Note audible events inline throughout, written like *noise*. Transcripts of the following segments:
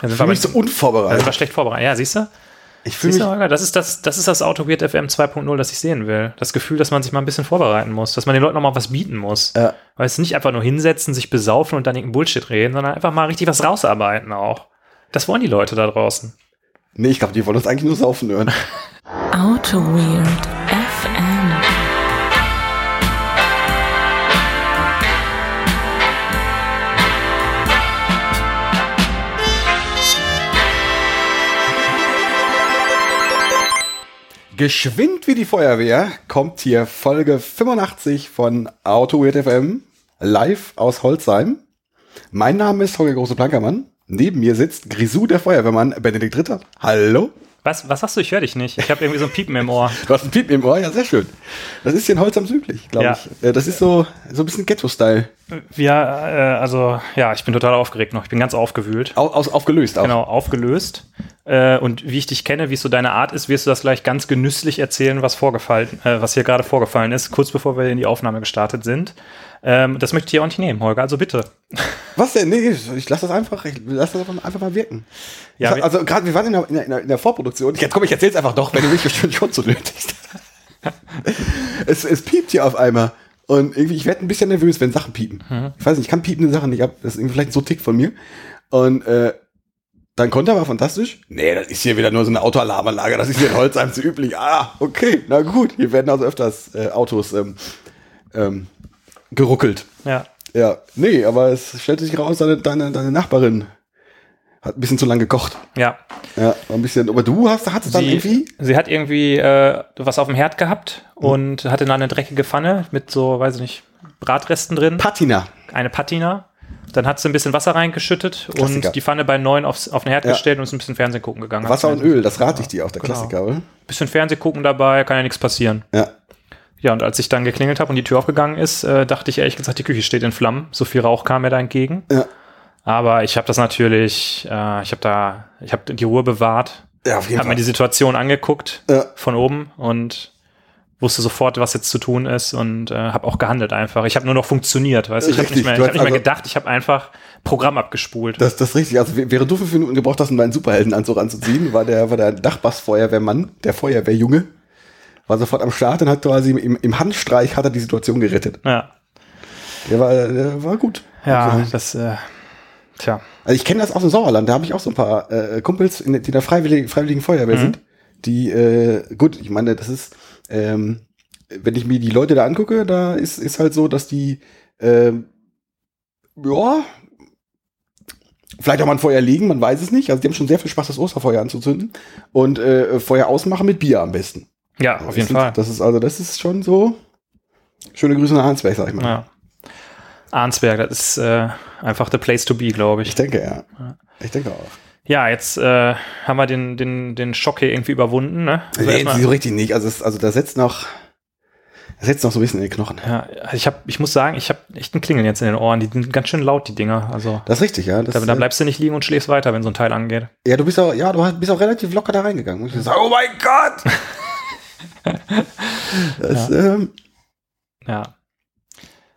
Sind Ich wir fühle mich so unvorbereitet. wir schlecht vorbereitet. Ja, siehst du? Ich fühle mich. du? Das ist das, das ist das Auto Weird FM 2.0, das ich sehen will. Das Gefühl, dass man sich mal ein bisschen vorbereiten muss, dass man den Leuten noch mal was bieten muss. Ja. Weil es nicht einfach nur hinsetzen, sich besaufen und dann irgendeinen Bullshit reden, sondern einfach mal richtig was rausarbeiten auch. Das wollen die Leute da draußen. Nee, ich glaube, die wollen uns eigentlich nur saufen hören. Auto Weird Geschwind wie die Feuerwehr kommt hier Folge 85 von Auto Weird FM live aus Holzheim. Mein Name ist Holger Große Plankermann. Neben mir sitzt Grisou, der Feuerwehrmann, Benedikt Ritter. Hallo. Was, was sagst du? Ich höre dich nicht. Ich habe irgendwie so ein Piepen im Ohr. *laughs* Du hast ein Piepen im Ohr, ja, sehr schön. Das ist hier in Holzheim üblich, glaube Ja. ich. Äh, Das ist so, so ein bisschen Ghetto-Style. Ja, äh, also, ja, ich bin total aufgeregt noch. Ich bin ganz aufgewühlt. Au, aus, aufgelöst auch. Genau, aufgelöst. Äh, und wie ich dich kenne, wie es so deine Art ist, wirst du das gleich ganz genüsslich erzählen, was vorgefallen, äh, was hier gerade vorgefallen ist, kurz bevor wir in die Aufnahme gestartet sind. Ähm, das möchte ich dir auch nicht nehmen, Holger, also bitte. Was denn? Nee, ich lasse das einfach, ich lasse das einfach, mal wirken. Ja, wir- also gerade, wir waren in der, in, der, in der- Vorproduktion. Jetzt komm, ich erzähl's einfach doch, wenn du mich schon, schon so nötigst. *laughs* es, es piept hier auf einmal. Und irgendwie, ich werde ein bisschen nervös, wenn Sachen piepen. Mhm. Ich weiß nicht, ich kann piepende Sachen nicht ab. Das ist irgendwie vielleicht so Tick von mir. Und äh, dein Konter war fantastisch. Nee, das ist hier wieder nur so eine Autoalarmanlage. Das ist hier in Holzheim so üblich. Ah, okay, na gut. Hier werden also öfters äh, Autos ähm, ähm, geruckelt. Ja. Ja, nee, aber es stellte sich raus, deine, deine, deine Nachbarin hat ein bisschen zu lang gekocht. Ja. Ja, ein bisschen, aber du hast, hattest dann irgendwie, sie hat irgendwie äh, was auf dem Herd gehabt und hatte dann eine dreckige Pfanne mit so, weiß ich nicht, Bratresten drin. Patina. eine Patina. Dann hat sie ein bisschen Wasser reingeschüttet Klassiker. und die Pfanne bei neun aufs, auf den Herd Ja. gestellt und ist ein bisschen Fernsehen gucken gegangen. Wasser und Öl, das rate ich dir auch, der Genau. Klassiker, oder? Bisschen Fernsehen gucken dabei, kann ja nichts passieren. Ja. Ja, und als ich dann geklingelt habe und die Tür aufgegangen ist, äh, dachte ich ehrlich gesagt, die Küche steht in Flammen. So viel Rauch kam mir da entgegen. Ja. Aber ich habe das natürlich, äh, ich habe da, ich habe die Ruhe bewahrt, Ja, auf jeden habe mir Fall. die Situation angeguckt Ja. von oben und wusste sofort, was jetzt zu tun ist und äh, habe auch gehandelt einfach. Ich habe nur noch funktioniert, weißt du? Ich habe Richtig, nicht mehr, du ich hab hast nicht mehr also- gedacht, ich habe einfach Programm abgespult. Das, das ist richtig. Also, während du fünf Minuten gebraucht hast, um deinen Superheldenanzug anzuziehen, war der, war der Nachbarsfeuerwehrmann, der Feuerwehrjunge, war sofort am Start und hat quasi im, im Handstreich hat er die Situation gerettet. Ja, Der war, der war gut. ja, Also, das, äh, tja, Also ich kenne das aus dem Sauerland, da habe ich auch so ein paar äh, Kumpels, in, die in der Freiwilligen, Freiwilligen Feuerwehr Mhm. sind, die, äh, gut, ich meine, das ist, ähm, wenn ich mir die Leute da angucke, da ist, ist halt so, dass die, ähm, ja, vielleicht auch mal ein Feuer legen, man weiß es nicht. Also die haben schon sehr viel Spaß, das Osterfeuer anzuzünden und äh, Feuer ausmachen mit Bier am besten. ja, auf jeden das Fall. Sind, das ist also, das ist schon so. Schöne Grüße nach Hansberg, sag ich mal. Ja. Arnsberg, das ist äh, einfach the place to be, glaube Ich ich. denke, ja. Ich denke auch. Ja, jetzt äh, haben wir den, den, den Schock hier irgendwie überwunden, ne? Also nee, so richtig nicht. Also, es, also da setzt noch, da setzt noch so ein bisschen in den Knochen. ja, also ich, hab, ich muss sagen, ich habe echt ein Klingeln jetzt in den Ohren. Die sind ganz schön laut, die Dinger. Also Das ist richtig, ja. Das, da, da bleibst du nicht liegen und schläfst weiter, wenn so ein Teil angeht. ja, du bist auch, ja, du bist auch relativ locker da reingegangen. Und ich so, oh mein Gott! *laughs* das, ähm, Ja.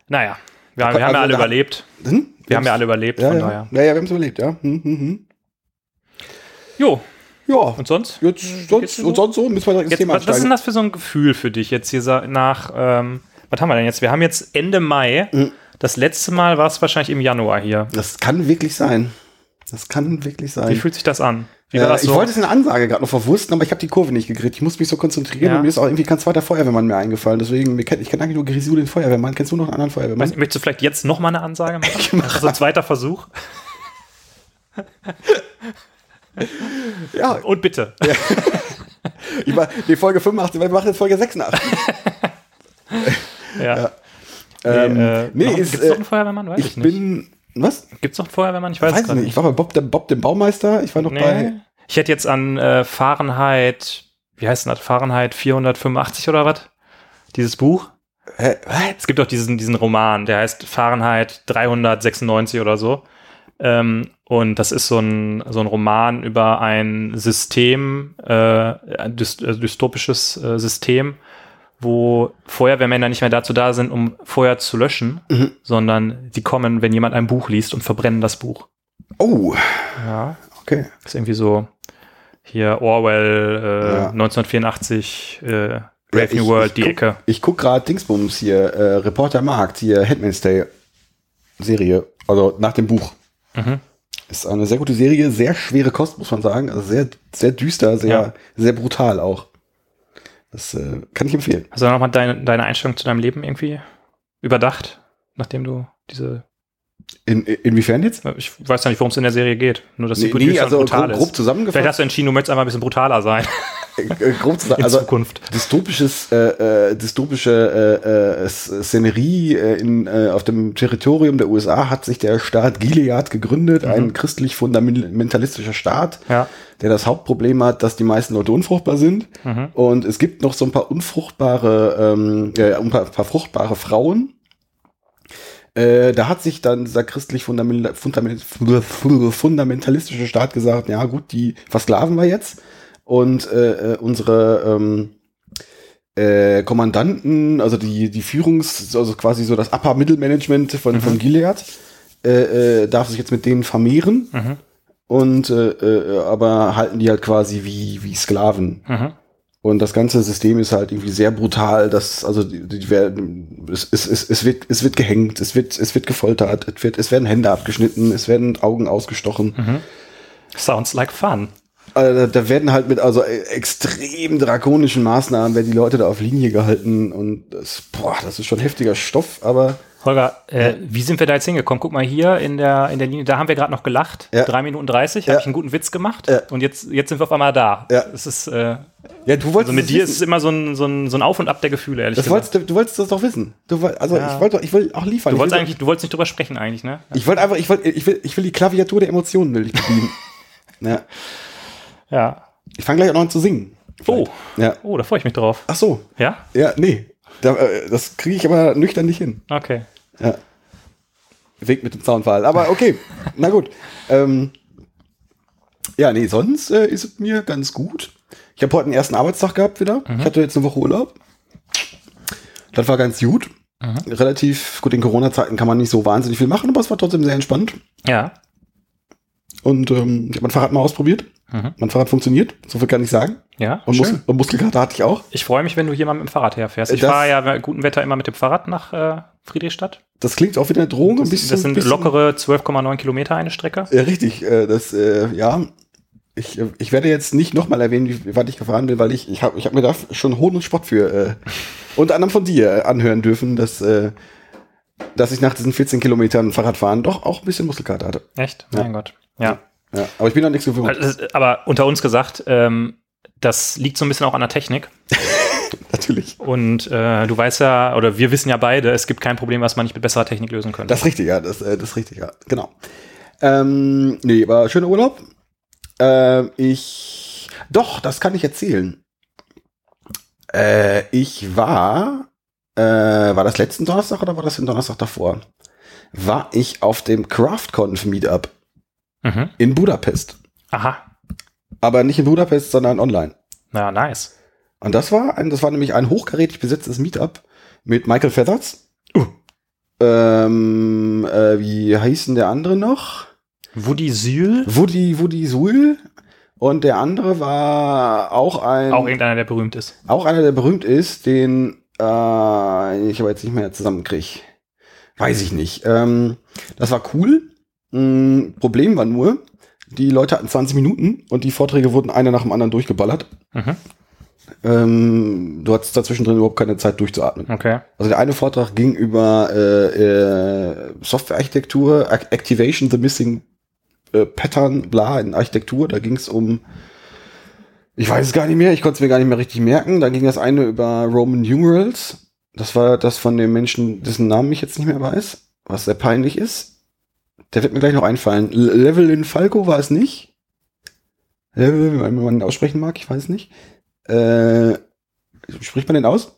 Naja, wir, Also wir haben ja alle da- überlebt. hm? Wir haben ja alle überlebt, ja, von ja. daher. ja, ja, wir haben es überlebt, ja. Hm, hm, hm. Jo, Ja, und sonst? jetzt, sonst, so? und sonst so müssen wir direkt ins Jetzt, Thema was, was ist denn das für so ein Gefühl für dich jetzt hier nach, ähm, was haben wir denn jetzt? Wir haben jetzt Ende Mai. Mhm. Das letzte Mal war es wahrscheinlich im Januar hier. Das kann wirklich sein. Das kann wirklich sein. Wie fühlt sich das an? Äh, das ich so? wollte es in der Ansage gerade noch verwursten, aber ich habe die Kurve nicht gekriegt. Ich muss mich so konzentrieren Ja. und mir ist auch irgendwie kein zweiter Feuerwehrmann mehr eingefallen. Deswegen, ich kenne eigentlich nur Grisou, den Feuerwehrmann. Kennst du noch einen anderen Feuerwehrmann? Weiß- Möchtest du vielleicht jetzt noch mal eine Ansage machen? *laughs* so ein zweiter Versuch. *laughs* Ja, Und bitte. *laughs* ich war, die Folge 85, wir machen jetzt Folge 86. Ja. Ähm, äh, nee, noch- ist, gibt's noch äh, einen Feuerwehrmann? Weiß ich, ich nicht. bin, was? Gibt's noch einen Feuerwehrmann? Ich weiß, Weiß es nicht. Ich war bei Bob, dem, Bob, dem Baumeister. Ich war noch Nee. bei, Ich hätte jetzt an äh, Fahrenheit, wie heißt denn das? Fahrenheit 485 oder was? Dieses Buch? hä, was? Es gibt auch diesen, diesen Roman, der heißt Fahrenheit 396 oder so. Ähm, und das ist so ein, so ein Roman über ein System, äh, ein äh, dystopisches äh, System, wo Feuerwehrmänner nicht mehr dazu da sind, um Feuer zu löschen, Mhm. sondern die kommen, wenn jemand ein Buch liest und verbrennen das Buch. Oh, Ja. Okay. ist irgendwie so hier Orwell, äh, Ja. 1984, äh, Brave Ja, New World, ich die guck- Ecke. Ich guck gerade Dingsbums hier, äh, Reporter Markt, hier Handmaid's Tale Serie, also nach dem Buch. Mhm. Ist eine sehr gute Serie, sehr schwere Kost, muss man sagen. Also sehr, sehr düster, sehr, Ja. sehr brutal auch. Das äh, kann ich empfehlen. Hast du nochmal deine, deine Einstellung zu deinem Leben irgendwie überdacht, nachdem du diese, In, inwiefern jetzt? ich weiß ja nicht, worum es in der Serie geht, nur dass sie Nee, gut nee, düster also brutal grob, grob ist. zusammengefasst. Vielleicht hast du entschieden, du möchtest einfach ein bisschen brutaler sein äh, äh, grob zusammen, *laughs* in also Zukunft. dystopisches, äh, äh, dystopische äh, äh, Szenerie äh, in, äh, auf dem Territorium der USA hat sich der Staat Gilead gegründet, Mhm. ein christlich fundamentalistischer Staat, Ja. der das Hauptproblem hat, dass die meisten Leute unfruchtbar sind. Mhm. Und es gibt noch so ein paar unfruchtbare, ähm, äh, ein paar, paar fruchtbare Frauen. Äh, da hat sich dann dieser christlich fundament, fundament, fundamentalistische Staat gesagt, ja gut, die versklaven wir jetzt. Und äh, äh, unsere ähm, äh, Kommandanten, also die, die Führungs-, also quasi so das Upper-Middle-Management von, von Gilead, äh, äh, darf sich jetzt mit denen vermehren. Mhm. Und äh, äh, aber halten die halt quasi wie, wie Sklaven. Mhm. Und das ganze System ist halt irgendwie sehr brutal. Das, also die, die werden, es, es, es, es, wird, es wird gehängt, es wird, es wird gefoltert, es, wird, es werden Hände abgeschnitten, es werden Augen ausgestochen. Sounds like fun. Also, da werden halt mit also äh, extrem drakonischen Maßnahmen werden die Leute da auf Linie gehalten und das, boah, das ist schon heftiger Stoff, aber Holger, äh, wie sind wir da jetzt hingekommen? Guck mal hier in der, in der Linie, da haben wir gerade noch gelacht. Ja. Drei Minuten 30, Ja. habe ich einen guten Witz gemacht. Ja. Und jetzt, jetzt sind wir auf einmal da. Ja. Es ist, äh, ja, du wolltest also mit dir ist es immer so ein, so, ein, so ein Auf und Ab der Gefühle, ehrlich das gesagt. wolltest, du, wolltest das doch wissen. Du, also Ja. ich wollte, ich will auch liefern. Du wolltest eigentlich, du wolltest nicht drüber sprechen eigentlich, ne? Ich wollte einfach, ich wollte, ich will, ich will die Klaviatur der Emotionen will ich bedienen. *laughs* ja. Ja. Ich fange gleich auch noch an zu singen. Oh, Ja. oh, da freue ich mich drauf. Ach so. Ja? Ja, nee. Da, äh, das kriege ich aber nüchtern nicht hin. Okay. Ja. Weg mit dem Zaunfall. Aber okay. *laughs* Na gut. Ähm, ja, nee, sonst äh, ist es mir ganz gut. Ich habe heute einen ersten Arbeitstag gehabt wieder. Ich hatte jetzt eine Woche Urlaub. Das war ganz gut. Relativ gut in Corona-Zeiten kann man nicht so wahnsinnig viel machen, aber es war trotzdem sehr entspannt. Ja. Und ähm, ich habe mein Fahrrad mal ausprobiert. Mhm. Mein Fahrrad funktioniert, so viel kann ich sagen. Ja. Und. Mus und Muskelkater hatte ich auch. Ich freue mich, wenn du hier mal mit dem Fahrrad herfährst. Ich fahre ja bei gutem Wetter immer mit dem Fahrrad nach äh, Friedrichstadt. Das klingt auch wieder eine Drohung. Das, ein bisschen, das sind bisschen, lockere 12,9 Kilometer eine Strecke. Ja, richtig. Äh, das, äh, ja. Ich, äh, ich werde jetzt nicht nochmal erwähnen, wie, weit ich gefahren bin, weil ich, ich habe ich hab mir da schon Hohn und Spott für, äh, unter anderem von dir, anhören dürfen, dass, äh, dass ich nach diesen 14 Kilometern Fahrradfahren doch auch ein bisschen Muskelkater hatte. Echt? Ja. Mein Gott. Ja. Ja, aber ich bin noch nichts gewöhnt. Also, aber unter uns gesagt, ähm, das liegt so ein bisschen auch an der Technik. *laughs* *laughs* Natürlich. Und äh, du weißt ja, oder wir wissen ja beide, es gibt kein Problem, was man nicht mit besserer Technik lösen könnte. Das ist richtig, ja, das, äh, das ist richtig, ja. Genau. Ähm, nee, war schöner Urlaub. Ähm, ich. Doch, das kann ich erzählen. Äh, ich war. Äh, war das letzten Donnerstag oder war das den Donnerstag davor? War ich auf dem CraftConf Meetup mhm. in Budapest. Aha. Aber nicht in Budapest, sondern online. Ja, nice. Und das war ein, das war nämlich ein hochkarätig besetztes Meetup mit Michael Feathers. Uh. Ähm, äh, wie heißt denn der andere noch? Woody Sühl, Woody, Woody Suhl. Und der andere war auch ein, auch irgendeiner, der berühmt ist. auch einer, der berühmt ist, den äh, ich aber jetzt nicht mehr zusammenkriege. Weiß ich nicht. Ähm, das war cool. Mm, Problem war nur, die Leute hatten 20 Minuten und die Vorträge wurden einer nach dem anderen durchgeballert. Mhm. Ähm, du hattest dazwischen drin überhaupt keine Zeit durchzuatmen. Okay. Also der eine Vortrag ging über äh, äh, Softwarearchitektur, Ac- Activation the Missing äh, Pattern, bla, in Architektur. Da ging es um, ich weiß es gar nicht mehr, ich konnte es mir gar nicht mehr richtig merken. Da ging das eine über Roman Numerals. Das war das von dem Menschen, dessen Namen ich jetzt nicht mehr weiß, was sehr peinlich ist. Der wird mir gleich noch einfallen. Level in Falco war es nicht. Level, wenn man ihn aussprechen mag, ich weiß es nicht. Äh, spricht man den aus?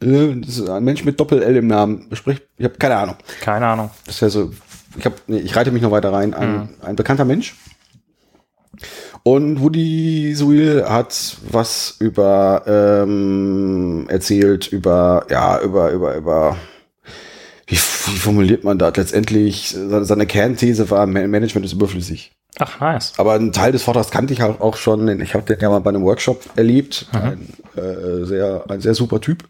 Das ist ein Mensch mit Doppel-L im Namen. Spricht, ich habe keine Ahnung. Keine Ahnung. Das ist ja so, ich, hab, nee, ich reite mich noch weiter rein. Ein, Mhm. ein bekannter Mensch. Und Woody Suil hat was über ähm, erzählt, über, ja, über, über, über, wie, wie formuliert man das? Letztendlich, seine, Kernthese war, Ma- Management ist überflüssig. Ach, nice. Aber einen Teil des Vortrags kannte ich halt auch schon. Ich habe den ja mal bei einem Workshop erlebt. Mhm. Ein, äh, sehr, ein sehr super Typ.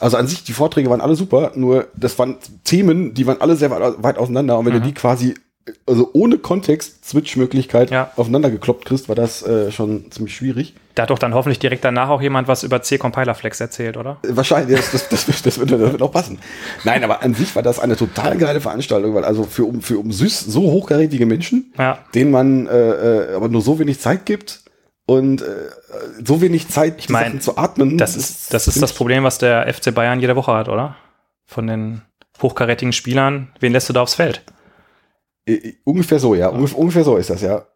Also an sich, die Vorträge waren alle super, nur das waren Themen, die waren alle sehr weit, weit auseinander. Und wenn du die quasi, also ohne Kontext, Switch-Möglichkeit. Ja. aufeinander gekloppt kriegst, war das äh, schon ziemlich schwierig. Da hat doch dann hoffentlich direkt danach auch jemand was über C-Compiler-Flex erzählt, oder? Äh, Wahrscheinlich, das, das, das, wird- das, wird, das wird auch passen. Nein, aber an sich war das eine total geile Veranstaltung, weil also für um, für um süß so hochkarätige Menschen, Ja. denen man äh, äh, aber nur so wenig Zeit gibt und äh, so wenig Zeit, ich mein, zu atmen. Das ist, das ist das Problem, was der FC Bayern jede Woche hat, oder? Von den hochkarätigen Spielern. Wen lässt du da aufs Feld? Äh, äh, ungefähr so, ja. Ungef ungefähr so ist das, ja.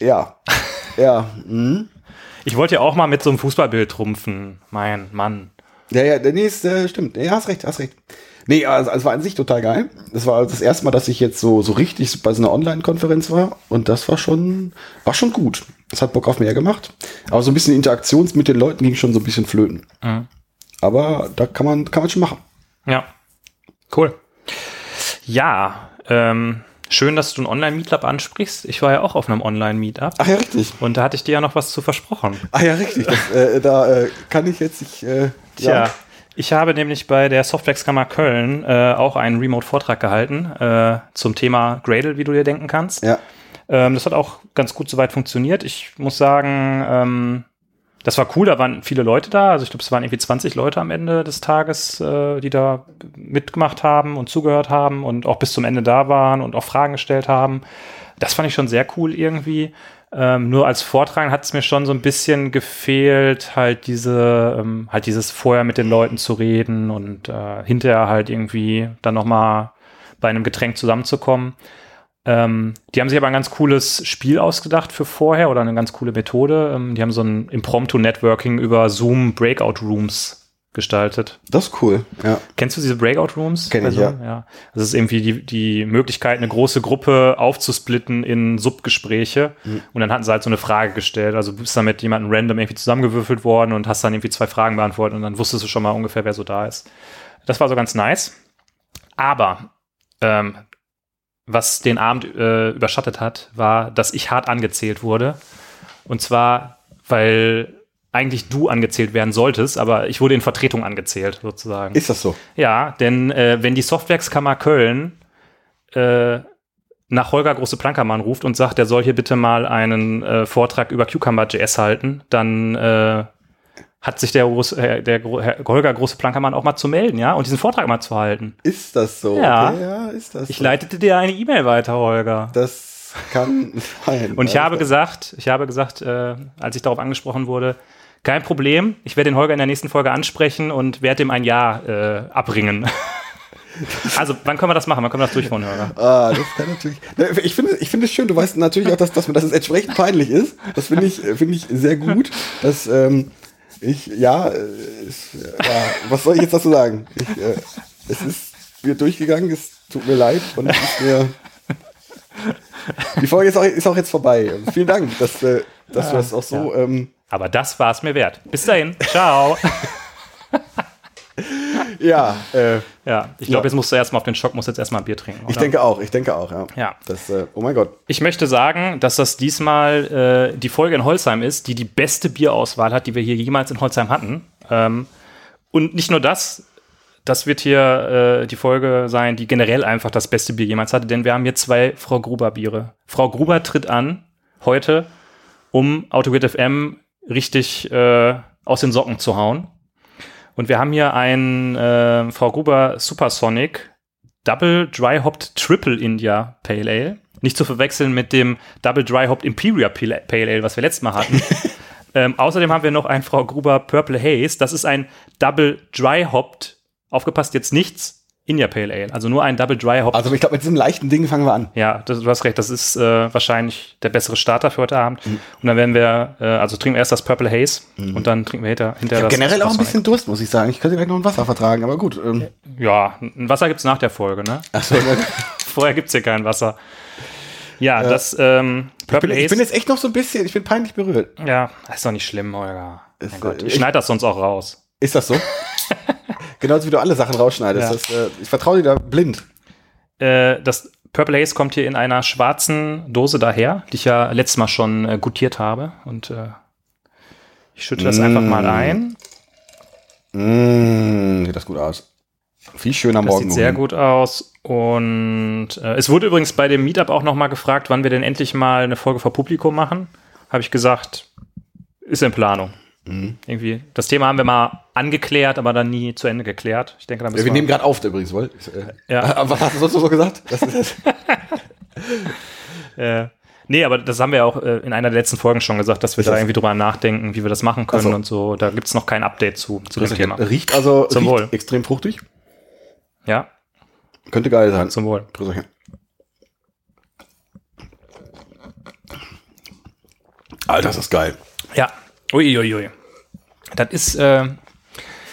Ja. *laughs* ja. Mhm. Ich wollte ja auch mal mit so einem Fußballbild trumpfen. Mein Mann. Ja, ja, nee, ist, äh, stimmt. Ja, hast recht, hast recht. Nee, also, also es war an sich total geil. Das war das erste Mal, dass ich jetzt so, so richtig bei so einer Online-Konferenz war. Und das war schon, war schon gut. Das hat Bock auf mehr gemacht. Aber so ein bisschen Interaktions mit den Leuten ging schon so ein bisschen flöten. Mhm. Aber da kann man, kann man schon machen. Ja. Cool. Ja, ähm, schön, dass du ein Online-Meetup ansprichst. Ich war ja auch auf einem Online-Meetup. Ach ja, richtig. Und da hatte ich dir ja noch was zu versprochen. Ah ja, richtig. Das, äh, da äh, kann ich jetzt, ich, äh, Tja, ich habe nämlich bei der Softwax-Kammer Köln äh, auch einen Remote-Vortrag gehalten äh, zum Thema Gradle, wie du dir denken kannst. Ja. Ähm, das hat auch ganz gut soweit funktioniert. Ich muss sagen, ähm, das war cool, da waren viele Leute da. Also ich glaube, es waren irgendwie 20 Leute am Ende des Tages, äh, die da mitgemacht haben und zugehört haben und auch bis zum Ende da waren und auch Fragen gestellt haben. Das fand ich schon sehr cool irgendwie. Ähm, nur als Vortrag hat es mir schon so ein bisschen gefehlt, halt diese, ähm, halt dieses vorher mit den Leuten zu reden und äh, hinterher halt irgendwie dann noch mal bei einem Getränk zusammenzukommen. Ähm, die haben sich aber ein ganz cooles Spiel ausgedacht für vorher oder eine ganz coole Methode. Ähm, die haben so ein Impromptu-Networking über Zoom Breakout Rooms gestaltet. Das ist cool. Ja. Kennst du diese Breakout Rooms? Kenn ich, bei Zoom? ja. Das ist irgendwie die, die Möglichkeit, eine große Gruppe aufzusplitten in Subgespräche. Und dann hatten sie halt so eine Frage gestellt. Also du bist dann mit jemandem random irgendwie zusammengewürfelt worden und hast dann irgendwie zwei Fragen beantwortet und dann wusstest du schon mal ungefähr, wer so da ist. Das war so ganz nice. Aber ähm, was den Abend äh, überschattet hat, war, dass ich hart angezählt wurde. Und zwar, weil eigentlich du angezählt werden solltest, aber ich wurde in Vertretung angezählt, sozusagen. Ist das so? Ja, denn äh, wenn die Softwerkskammer Köln äh, nach Holger Große Plankermann ruft und sagt, er soll hier bitte mal einen äh, Vortrag über Cucumber.js halten, dann äh, hat sich der, Groß, äh, der Gro Herr Holger Große Plankermann auch mal zu melden, ja, und diesen Vortrag mal zu halten. Ist das so? Ja. Okay, ja ist das Ich so? leitete dir eine E-Mail weiter, Holger. Das kann *laughs* sein. Und ich habe das- gesagt, ich habe gesagt, äh, als ich darauf angesprochen wurde, kein Problem, ich werde den Holger in der nächsten Folge ansprechen und werde ihm ein Ja äh, abringen. *laughs* also, wann können wir das machen? Wann können wir das durchführen, Holger? Ah, das kann natürlich. Ich finde, ich finde es schön. Du weißt natürlich auch, dass, dass mir das jetzt entsprechend peinlich ist. Das finde ich, finde ich sehr gut. Dass ähm, ich, ja, äh, es, ja, was soll ich jetzt dazu sagen? Ich, äh, es ist mir durchgegangen. Es tut mir leid und es ist mir. *laughs* Die Folge ist auch, ist auch jetzt vorbei. Vielen Dank, dass, äh, dass du das auch so. Ähm, Aber das war es mir wert. Bis dahin. Ciao. *laughs* *laughs* ja, äh, ja, ich glaube, Ja. jetzt musst du erstmal auf den Schock, musst jetzt erstmal ein Bier trinken. ich oder? denke auch. Ich denke auch. Ja. Ja. Das, äh, oh mein Gott. Ich möchte sagen, dass das diesmal äh, die Folge in Holzheim ist, die die beste Bierauswahl hat, die wir hier jemals in Holzheim hatten. Ähm, und nicht nur das, das wird hier äh, die Folge sein, die generell einfach das beste Bier jemals hatte, denn wir haben hier zwei Frau Gruber Biere. Frau Gruber tritt an heute, um Autogrid FM richtig äh, aus den Socken zu hauen. Und wir haben hier ein äh, Frau Gruber Supersonic Double Dry Hopped Triple India Pale Ale. Nicht zu verwechseln mit dem Double Dry Hopped Imperial Pale Pale Ale, was wir letztes Mal hatten. *laughs* ähm, außerdem haben wir noch ein Frau Gruber Purple Haze. Das ist ein Double Dry Hopped, aufgepasst jetzt nichts, India Pale Ale. Also nur ein Double Dry Hopped. Also ich glaube, mit diesem leichten Ding fangen wir an. ja, das, du hast recht, das ist äh, wahrscheinlich der bessere Starter für heute Abend. Mhm. Und dann werden wir, äh, also trinken wir erst das Purple Haze und dann trinken wir hinter, hinterher Ich das generell auch ein bisschen Durst, muss ich sagen. Ich könnte gleich noch ein Wasser vertragen, aber gut. Ähm, Ja, ein Wasser gibt's nach der Folge, ne? achso, *laughs* Vorher gibt's hier kein Wasser. Ja, das ähm, ich, bin, Purple ich bin Haze. jetzt echt noch so ein bisschen, ich bin peinlich berührt. Ja, ist doch nicht schlimm, Holger. Mein Ist, Gott, äh, ich ich- schneide das sonst auch raus. Ist das so? *laughs* Genauso wie du alle Sachen rausschneidest. Ja. Das, äh, ich vertraue dir da blind. Äh, das Purple Haze kommt hier in einer schwarzen Dose daher, die ich ja letztes Mal schon äh, gutiert habe. Und äh, ich schütte das einfach mal ein. Mmh, sieht das gut aus. Viel schöner Das Morgen. sieht sehr gut aus. Und äh, es wurde übrigens bei dem Meetup auch noch mal gefragt, wann wir denn endlich mal eine Folge vor Publikum machen. Habe ich gesagt, ist in Planung. Mhm. Irgendwie. Das Thema haben wir mal angeklärt, aber dann nie zu Ende geklärt. Ich denke, da Ja, wir nehmen gerade auf übrigens, wohl. Äh, Ja. *laughs* Aber was hast du sonst so gesagt? *laughs* Das ist, Äh, nee, aber das haben wir auch äh, in einer der letzten Folgen schon gesagt, dass wir Ist da das- irgendwie drüber nachdenken, wie wir das machen können so. und so. Da gibt's noch kein Update zu, zu dem Thema. riecht also Zum riecht Wohl. extrem fruchtig. Ja, Könnte geil sein. zum Wohl. Grüßerchen. Alter, ist das geil. Ja. Uiuiui. Das ist, äh,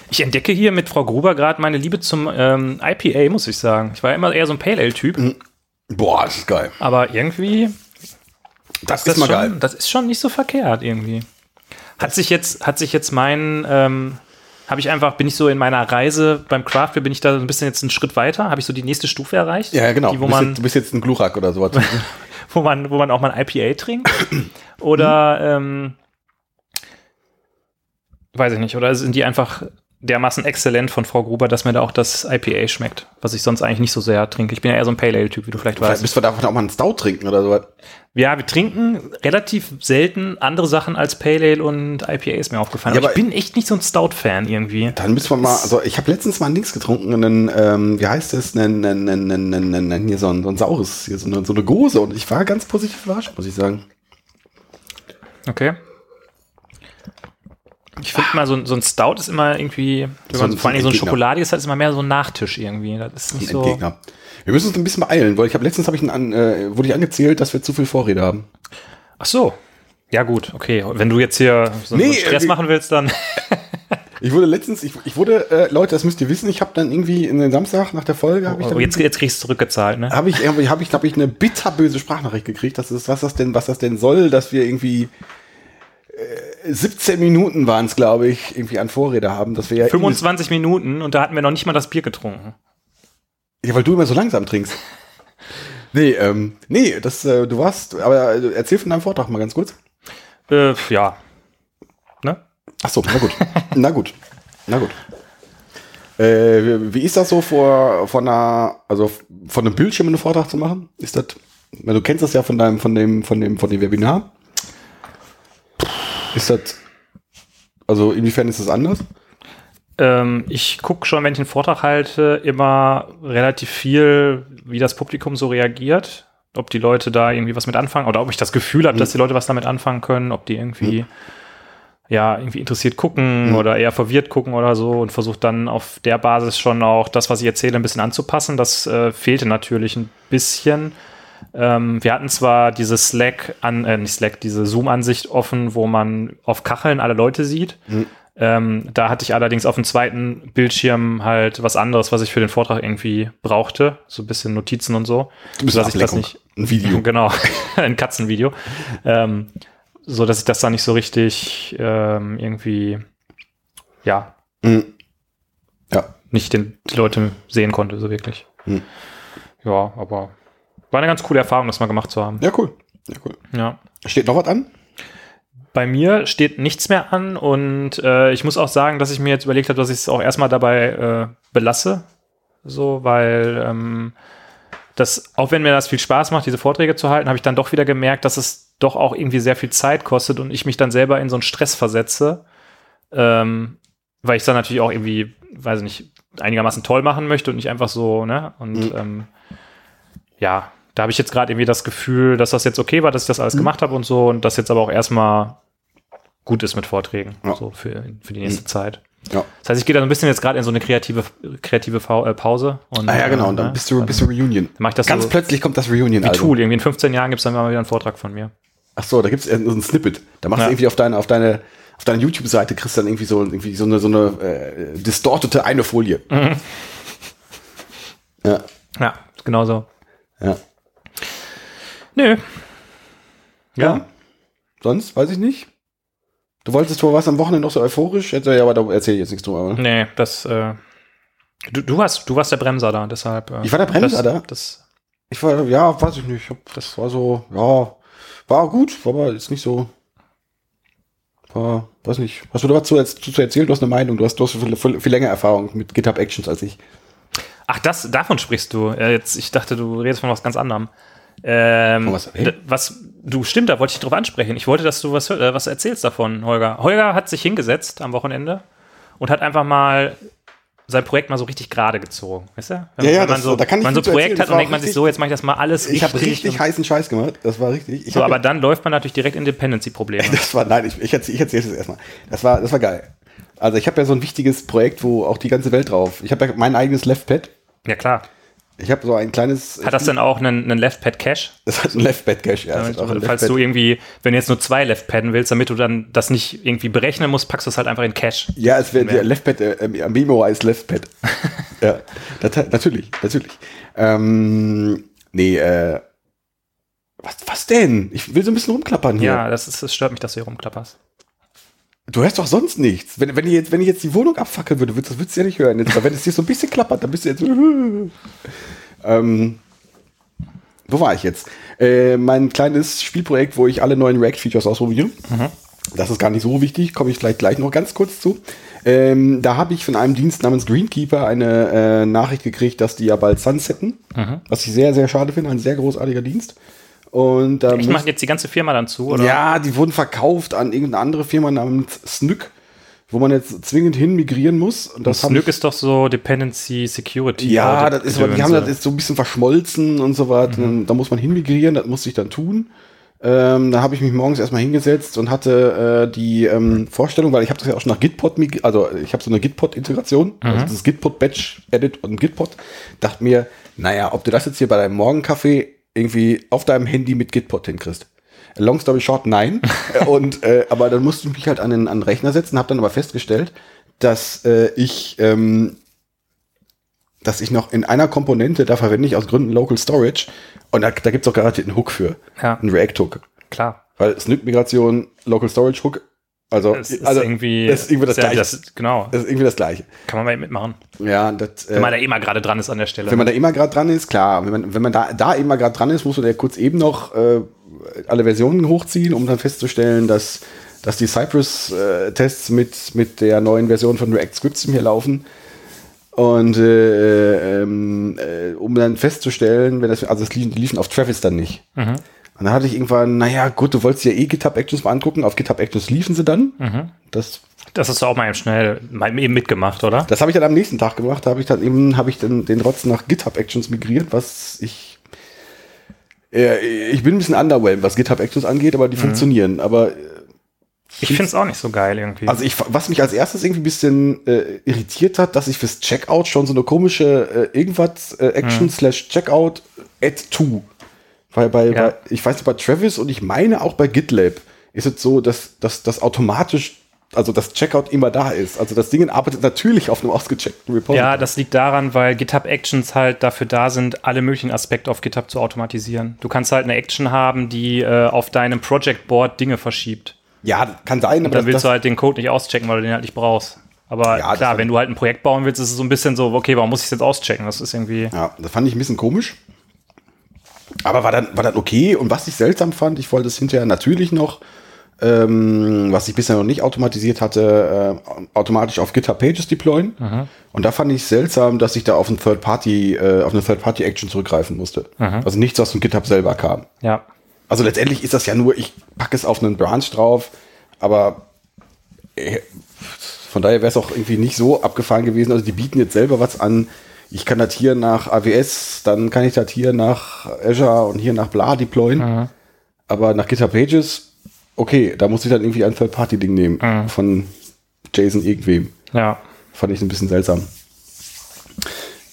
ich entdecke hier mit Frau Gruber gerade meine Liebe zum ähm, IPA, muss ich sagen. Ich war immer eher so ein Pale Ale-Typ, Mhm. Boah, das ist geil. aber irgendwie Das, das ist mal schon, geil. Das ist schon nicht so verkehrt irgendwie. Hat sich jetzt, hat sich jetzt mein, ähm, habe ich einfach, bin ich so in meiner Reise beim Craft Beer, bin ich da so ein bisschen jetzt einen Schritt weiter? Habe ich so die nächste Stufe erreicht? Ja, genau. Die, wo du, bist man, jetzt, du bist jetzt ein Glurak oder sowas. *laughs* wo man, wo man auch mal ein IPA trinkt? *clears throat* Oder, ähm, weiß ich nicht, oder sind die einfach dermaßen exzellent von Frau Gruber, dass mir da auch das IPA schmeckt, was ich sonst eigentlich nicht so sehr trinke. Ich bin ja eher so ein Pale Ale-Typ, wie du vielleicht Vielleicht weißt. müssen wir davon auch mal einen Stout trinken oder sowas. Ja, wir trinken relativ selten andere Sachen als Pale Ale und IPA ist mir aufgefallen. Ja, aber ich aber- bin echt nicht so ein Stout-Fan irgendwie. Dann müssen wir mal, also ich habe letztens mal ein Dings getrunken, einen, ähm, wie heißt das, einen, einen, einen, einen, einen, hier so ein, so ein saures, hier so eine, so eine Gose und ich war ganz positiv überrascht, muss ich sagen. Okay. Ich finde mal, so, ein- so ein Stout ist immer irgendwie, wenn So man ein- vor allem so ein. Schokoladiges hat, ist immer mehr so ein Nachtisch irgendwie. Das ist nicht Ein so. Wir müssen uns ein bisschen beeilen, weil ich habe letztens habe ich einen, äh, wurde ich angezählt, dass wir zu viel Vorrede haben. Ach so. Ja, gut, okay. Wenn du jetzt hier so Nee, so Stress äh, machen willst, dann. *laughs* Ich wurde letztens, ich, ich wurde, äh, Leute, das müsst ihr wissen, ich habe dann irgendwie in den Samstag nach der Folge habe ich dann Oh, jetzt, jetzt kriegst du zurückgezahlt, ne? habe ich habe ich glaube ich eine bitterböse Sprachnachricht gekriegt, dass es was das denn was das denn soll, dass wir irgendwie äh, 17 Minuten waren es glaube ich irgendwie an Vorrede haben, dass wir ja 25 Minuten und da hatten wir noch nicht mal das Bier getrunken. ja, weil du immer so langsam trinkst. *laughs* Nee, ähm, nee, das äh, du warst, aber äh, erzähl von deinem Vortrag mal ganz kurz. Äh, ja. Ne? Ach so, na gut. na gut. Na gut. Äh, wie- ist das so vor von einer, also von einem Bildschirm einen Vortrag zu machen? Ist das, na, du kennst das ja von deinem, von dem, von dem, von dem Webinar. Ist das, also inwiefern ist das anders? Ähm, ich gucke schon, wenn ich einen Vortrag halte, immer relativ viel, wie das Publikum so reagiert. Ob die Leute da irgendwie was mit anfangen oder ob ich das Gefühl habe, dass die Leute was damit anfangen können, ob die irgendwie, ja, irgendwie interessiert gucken oder eher verwirrt gucken oder so und versucht dann auf der Basis schon auch das, was ich erzähle, ein bisschen anzupassen. Das äh, fehlte natürlich ein bisschen. Ähm, wir hatten zwar diese Slack an, äh, nicht Slack, diese Zoom-Ansicht offen, wo man auf Kacheln alle Leute sieht. Ähm, da hatte ich allerdings auf dem zweiten Bildschirm halt was anderes, was ich für den Vortrag irgendwie brauchte. So ein bisschen Notizen und so. Ein bisschen Dass ich das Ablenkung. nicht, Ein Video. *laughs* genau, *laughs* ein Katzenvideo. Ähm, so dass ich das da nicht so richtig ähm, irgendwie, ja, Mhm. Ja. nicht den, die Leute sehen konnte, so wirklich. Hm. Ja, aber war eine ganz coole Erfahrung, das mal gemacht zu haben. Ja, cool. Ja, cool. Ja. Steht noch was an? Bei mir steht nichts mehr an und äh, ich muss auch sagen, dass ich mir jetzt überlegt habe, dass ich es auch erstmal dabei äh, belasse. So, weil ähm, das, auch wenn mir das viel Spaß macht, diese Vorträge zu halten, habe ich dann doch wieder gemerkt, dass es doch auch irgendwie sehr viel Zeit kostet und ich mich dann selber in so einen Stress versetze. Ähm, weil ich es dann natürlich auch irgendwie, weiß ich nicht, einigermaßen toll machen möchte und nicht einfach so, ne? Und Mhm. ähm, ja, da habe ich jetzt gerade irgendwie das Gefühl, dass das jetzt okay war, dass ich das Mhm. alles gemacht habe und so und das jetzt aber auch erstmal gut ist mit Vorträgen, Ja. so für, für die nächste Zeit. Ja. Das heißt, ich gehe da so ein bisschen jetzt gerade in so eine kreative, kreative äh, Pause. Und, Ah ja, genau. Und dann bist du, bist du Reunion. mach ich das Ganz so plötzlich kommt das Reunion. wie also. Tool. Irgendwie in 15 Jahren gibt es dann mal wieder einen Vortrag von mir. Ach so, da gibt's es ein Snippet. Da machst Ja. du irgendwie auf deine, auf deine, auf deine YouTube-Seite kriegst du dann irgendwie so, irgendwie so eine, so eine äh, distortete eine Folie. Mhm. Ja, Ja, genau so. ja. Nö. Ja. Ja. Sonst weiß ich nicht. Du wolltest wohl was am Wochenende noch so euphorisch? Ja, aber da erzähle ich jetzt nichts drüber. oder? Nee, das, äh, du, du warst, du warst der Bremser da, deshalb. Äh, Ich war der Bremser das, da? Das, Ich war, ja, weiß ich nicht. Das war so, ja, war gut, war aber jetzt nicht so. War, weiß nicht. Hast du da was zu, erzählen? Du hast eine Meinung, du hast, du hast viel, viel, viel länger Erfahrung mit GitHub Actions als ich. Ach, das, davon sprichst du. Jetzt, ich dachte, du redest von was ganz anderem. Ähm, was? Was, du stimmt, da wollte ich drauf ansprechen. Ich wollte, dass du was, äh, was erzählst davon, Holger. Holger hat sich hingesetzt am Wochenende und hat einfach mal sein Projekt mal so richtig gerade gezogen. Weißt du? Wenn, Ja, ja, wenn man das- so, da kann ich man so Projekt hat und denkt man sich so, jetzt mache ich das mal alles Ich habe richtig heißen Scheiß gemacht. Das war richtig. Ich So, aber dann läuft man natürlich direkt in Dependency-Probleme. *laughs* Das war, nein, ich, ich, erzähl- ich erzähle es erstmal. Das war, das war geil. Also ich habe ja so ein wichtiges Projekt, wo auch die ganze Welt drauf. Ich habe ja mein eigenes Leftpad. ja, klar. Ich habe so ein kleines. Hat das denn auch einen, einen Left-Pad-Cache? *laughs* Das hat ein Leftpad-Cache, ja. auch ein Falls du irgendwie, wenn du jetzt nur zwei Left-Padden willst, damit du dann das nicht irgendwie berechnen musst, packst du es halt einfach in Cache. Ja, es wäre der Leftpad, äh, Memo als Leftpad. *laughs* ja, das, natürlich, natürlich. Ähm, nee, äh, was, was denn? Ich will so ein bisschen rumklappern hier. Ja, das, ist, das stört mich, dass du hier rumklapperst. Du hörst doch sonst nichts. Wenn, wenn, ich jetzt, wenn ich jetzt die Wohnung abfackeln würde, würdest, würdest du ja nicht hören. Jetzt, aber wenn es dir so ein bisschen klappert, dann bist du jetzt. *laughs* ähm, wo war ich jetzt? Äh, mein kleines Spielprojekt, wo ich alle neuen React-Features ausprobiere. Das ist gar nicht so wichtig, komme ich gleich, gleich noch ganz kurz zu. Ähm, da habe ich von einem Dienst namens Greenkeeper eine äh, Nachricht gekriegt, dass die ja bald sunsetten. Was ich sehr, sehr schade finde. Ein sehr großartiger Dienst. Und da Ich mache jetzt die ganze Firma dann zu, oder? ja, die wurden verkauft an irgendeine andere Firma namens Snyk, wo man jetzt zwingend hin migrieren muss. Und das haben Snyk ist doch so Dependency Security. ja, das ist, die haben das jetzt so ein bisschen verschmolzen und so weiter. Mhm. Da muss man hinmigrieren, das musste ich dann tun. Ähm, da habe ich mich morgens erstmal hingesetzt und hatte äh, die ähm, Vorstellung, weil ich habe das ja auch schon nach Gitpod, also ich habe so eine Gitpod-Integration, Mhm. also das Gitpod Batch Edit und Gitpod. Dachte mir, naja, ob du das jetzt hier bei deinem Morgenkaffee irgendwie auf deinem Handy mit Gitpod hinkriegst. Long story short, nein. *laughs* und äh, aber dann musste ich mich halt an den, an den Rechner setzen, habe dann aber festgestellt, dass äh, ich ähm, dass ich noch in einer Komponente, da verwende ich aus Gründen Local Storage, und da, da gibt es auch garantiert einen Hook für, Ja. einen React-Hook. Klar. Weil Snyk-Migration, Local Storage Hook, also, Es ist also irgendwie, das ist irgendwie das Gleiche. das- genau. das ist irgendwie das Gleiche. Kann man mal mitmachen. Ja, das, äh, Wenn man da eh mal gerade dran ist an der Stelle. wenn man da immer gerade dran ist, klar, wenn man, wenn man da, da immer gerade dran ist, muss man ja kurz eben noch äh, alle Versionen hochziehen, um dann festzustellen, dass, dass die Cypress-Tests mit, mit der neuen Version von React Scripts hier laufen. Und äh, ähm, äh, um dann festzustellen, wenn das, also es liefen, liefen auf Travis dann nicht. Mhm. Und dann hatte ich irgendwann, naja, gut, du wolltest ja eh GitHub Actions mal angucken. Auf GitHub Actions liefen sie dann. Mhm. Das das hast du auch mal eben schnell mal eben mitgemacht, oder? das habe ich dann am nächsten Tag gemacht. Da habe ich dann eben, habe ich dann den Rotz nach GitHub Actions migriert, was ich. Äh, ich bin ein bisschen underwhelmed, was GitHub Actions angeht, aber die funktionieren. Aber äh, Ich finde es auch nicht so geil irgendwie. also ich, was mich als erstes irgendwie ein bisschen äh, irritiert hat, dass ich fürs Checkout schon so eine komische äh, irgendwas äh, Action slash Checkout add to. Weil bei, Ja. bei, ich weiß bei Travis und ich meine auch bei GitLab ist es so, dass, dass das automatisch, also das Checkout immer da ist. Also das Ding arbeitet natürlich auf einem ausgecheckten Report. ja, das liegt daran, weil GitHub Actions halt dafür da sind, alle möglichen Aspekte auf GitHub zu automatisieren. Du kannst halt eine Action haben, die äh, auf deinem Project Board Dinge verschiebt. Ja, kann sein, Und dann willst das, du halt den Code nicht auschecken, weil du den halt nicht brauchst. Aber Ja, klar, wenn du halt ein Projekt bauen willst, ist es so ein bisschen so, okay, warum muss ich es jetzt auschecken? Das ist irgendwie. ja, das fand ich ein bisschen komisch. Aber war dann, war dann okay. Und was ich seltsam fand, ich wollte es hinterher natürlich noch, ähm, was ich bisher noch nicht automatisiert hatte, äh, automatisch auf GitHub Pages deployen. Und da fand ich seltsam, dass ich da auf, ein Third Party, äh, auf eine Third-Party-Action zurückgreifen musste. Also nichts, was von GitHub selber kam. Ja. Also letztendlich ist das ja nur, ich packe es auf einen Branch drauf, aber äh, von daher wäre es auch irgendwie nicht so abgefahren gewesen. Also die bieten jetzt selber was an. Ich kann das hier nach AWS, dann kann ich das hier nach Azure und hier nach bla deployen. Aber nach GitHub Pages, okay, da muss ich dann irgendwie ein Third-Party-Ding nehmen von Jason irgendwem. Ja. Fand ich ein bisschen seltsam.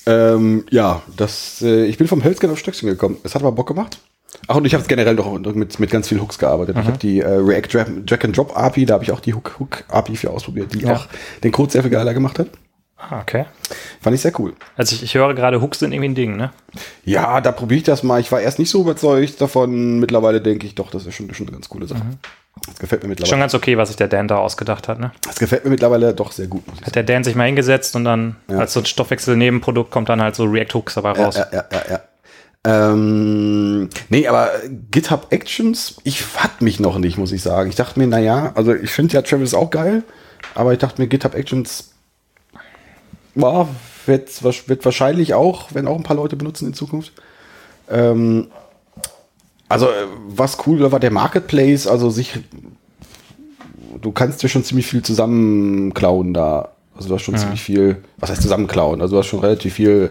Ähm, ja, das, äh, ich bin vom Hölzgen auf Stöckchen gekommen. Es hat aber Bock gemacht. Ach, und ich habe generell doch mit, mit ganz vielen Hooks gearbeitet. Ich habe die äh, React Drag, Drag and Drop API, da habe ich auch die Hook, Hook API für ausprobiert, die Ja. auch den Code sehr viel geiler gemacht hat. Ah, okay. Fand ich sehr cool. Also ich, ich höre gerade, Hooks sind irgendwie ein Ding, ne? Ja, da probiere ich das mal. Ich war erst nicht so überzeugt davon. Mittlerweile denke ich doch, das ist schon, schon eine ganz coole Sache. Das gefällt mir Schon mittlerweile. ganz okay, was sich der Dan da ausgedacht hat, ne? Das gefällt mir mittlerweile doch sehr gut. Hat der Dan sich mal hingesetzt und dann Ja. als so ein Stoffwechsel-Nebenprodukt kommt dann halt so React Hooks dabei raus. ja, ja, ja, ja. Ähm, nee, aber GitHub Actions, ich fand mich noch nicht, muss ich sagen. Ich dachte mir, naja, also ich finde ja Travis auch geil, aber ich dachte mir, GitHub Actions ja, wird, wird wahrscheinlich auch, wenn auch ein paar Leute benutzen in Zukunft. Ähm, also, äh, was cool war der Marketplace, also sich, du kannst dir schon ziemlich viel zusammenklauen da. Also, du hast schon ja. ziemlich viel, was heißt zusammenklauen? Also, du hast schon relativ viel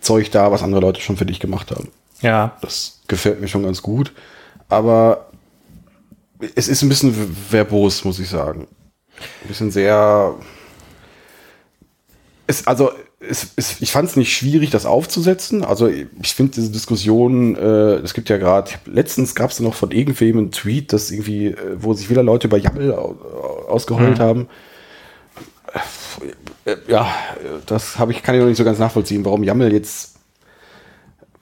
Zeug da, was andere Leute schon für dich gemacht haben. Ja. Das gefällt mir schon ganz gut. Aber es ist ein bisschen verbos, muss ich sagen. Ein bisschen sehr. Es, also, es, es, ich fand es nicht schwierig, das aufzusetzen. Also, ich finde diese Diskussion, äh, es gibt ja gerade, letztens gab es noch von irgendwem einen Tweet, das irgendwie, äh, wo sich wieder Leute über YAML ausgeheult mhm. haben. Äh, ja, das habe ich, kann ich noch nicht so ganz nachvollziehen, warum YAML jetzt.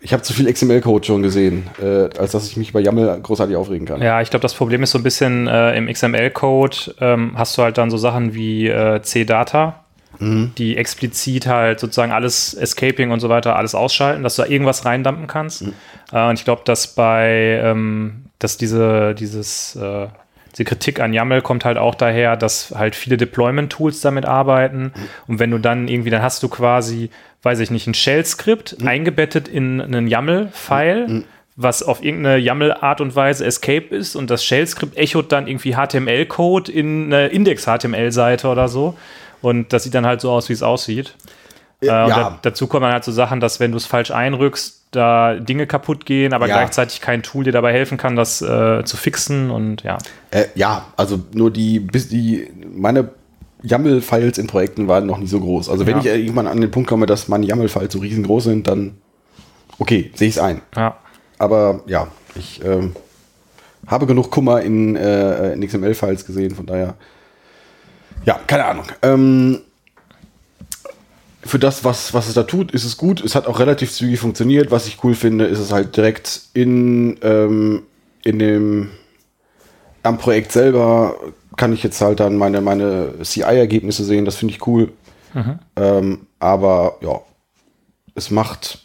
Ich habe zu viel XML-Code schon gesehen, äh, als dass ich mich über YAML großartig aufregen kann. Ja, ich glaube, das Problem ist so ein bisschen äh, im XML-Code ähm, hast du halt dann so Sachen wie äh, CData, mhm. die explizit halt sozusagen alles Escaping und so weiter alles ausschalten, dass du da irgendwas reindumpen kannst. Mhm. Äh, und ich glaube, dass bei, ähm, dass diese, dieses äh, die Kritik an YAML kommt halt auch daher, dass halt viele Deployment-Tools damit arbeiten. Und wenn du dann irgendwie, dann hast du quasi, weiß ich nicht, ein Shell-Skript mhm. eingebettet in einen YAML-File. Was auf irgendeine YAML-Art und Weise Escape ist und das Shell-Skript echot dann irgendwie HTML-Code in eine Index-HTML-Seite oder so. Und das sieht dann halt so aus, wie es aussieht. Äh, ja. Da, dazu kommen dann halt so Sachen, dass wenn du es falsch einrückst, da Dinge kaputt gehen, aber ja. gleichzeitig kein Tool dir dabei helfen kann, das äh, zu fixen und ja. Äh, ja, also nur die, bis die, meine YAML-Files in Projekten waren noch nie so groß. Also wenn ja. ich irgendwann an den Punkt komme, dass meine YAML-Files so riesengroß sind, dann okay, sehe ich es ein. Ja. Aber ja, ich ähm, habe genug Kummer in, äh, in XML-Files gesehen, von daher. Ja, keine Ahnung. Ähm, für das, was, was es da tut, ist es gut. Es hat auch relativ zügig funktioniert. Was ich cool finde, ist es halt direkt in, ähm, in dem, am Projekt selber kann ich jetzt halt dann meine, meine CI-Ergebnisse sehen. Das finde ich cool. Mhm. Ähm, aber ja, es macht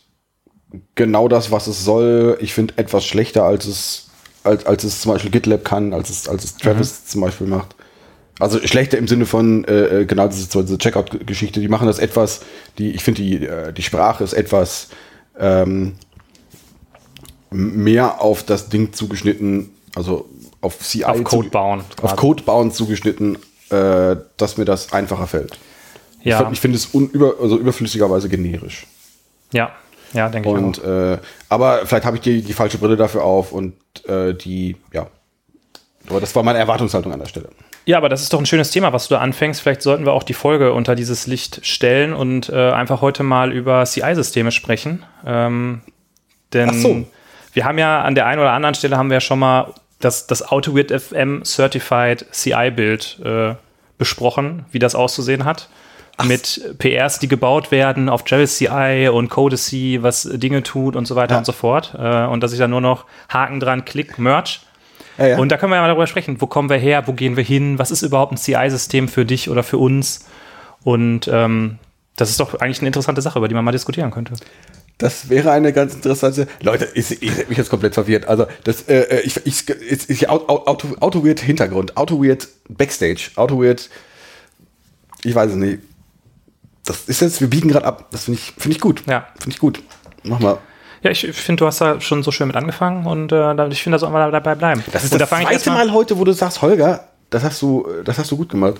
genau das, was es soll. Ich finde etwas schlechter, als es, als, als es zum Beispiel GitLab kann, als es, als es Travis mhm. zum Beispiel macht. Also schlechter im Sinne von, äh, äh genau, diese, diese Checkout-Geschichte, die machen das etwas, die, ich finde, die, äh, die Sprache ist etwas ähm, mehr auf das Ding zugeschnitten, also auf CI. Auf Code bauen. Auf Code bauen zugeschnitten, äh, dass mir das einfacher fällt. Ja. Ich, finde es unüber, also überflüssigerweise generisch. Ja, ja, denke ich und, Äh, aber vielleicht habe ich die, die falsche Brille dafür auf und äh, die, ja. Aber das war meine Erwartungshaltung an der Stelle. Ja, aber das ist doch ein schönes Thema, was du da anfängst. Vielleicht sollten wir auch die Folge unter dieses Licht stellen und äh, einfach heute mal über CI-Systeme sprechen. Ähm, denn so. wir haben ja an der einen oder anderen Stelle haben wir ja schon mal das, das AutoWeird FM Certified CI-Bild äh, besprochen, wie das auszusehen hat. Ach. Mit PRs, die gebaut werden auf Travis CI und Codacy, was Dinge tut und so weiter ja. und so fort. Äh, und dass ich da nur noch Haken dran, Klick, Merch ja, ja. Und da können wir ja mal darüber sprechen, wo kommen wir her, wo gehen wir hin, was ist überhaupt ein CI-System für dich oder für uns? Und ähm, das ist doch eigentlich eine interessante Sache, über die man mal diskutieren könnte. Das wäre eine ganz interessante. Leute, ich, ich mich jetzt komplett verwirrt. Also, das, äh, äh ich, ich, ich, ich Auto, Auto Weird Hintergrund, Auto Weird Backstage, Auto Weird, ich weiß es nicht. Das ist jetzt, wir biegen gerade ab. Das finde ich, finde ich gut. Ja. Finde ich gut. Mach mal. Ja, ich finde, du hast da schon so schön mit angefangen und äh, ich finde, da soll man dabei bleiben. Das ist und das da zweite Mal heute, wo du sagst, Holger, das hast du, das hast du gut gemacht.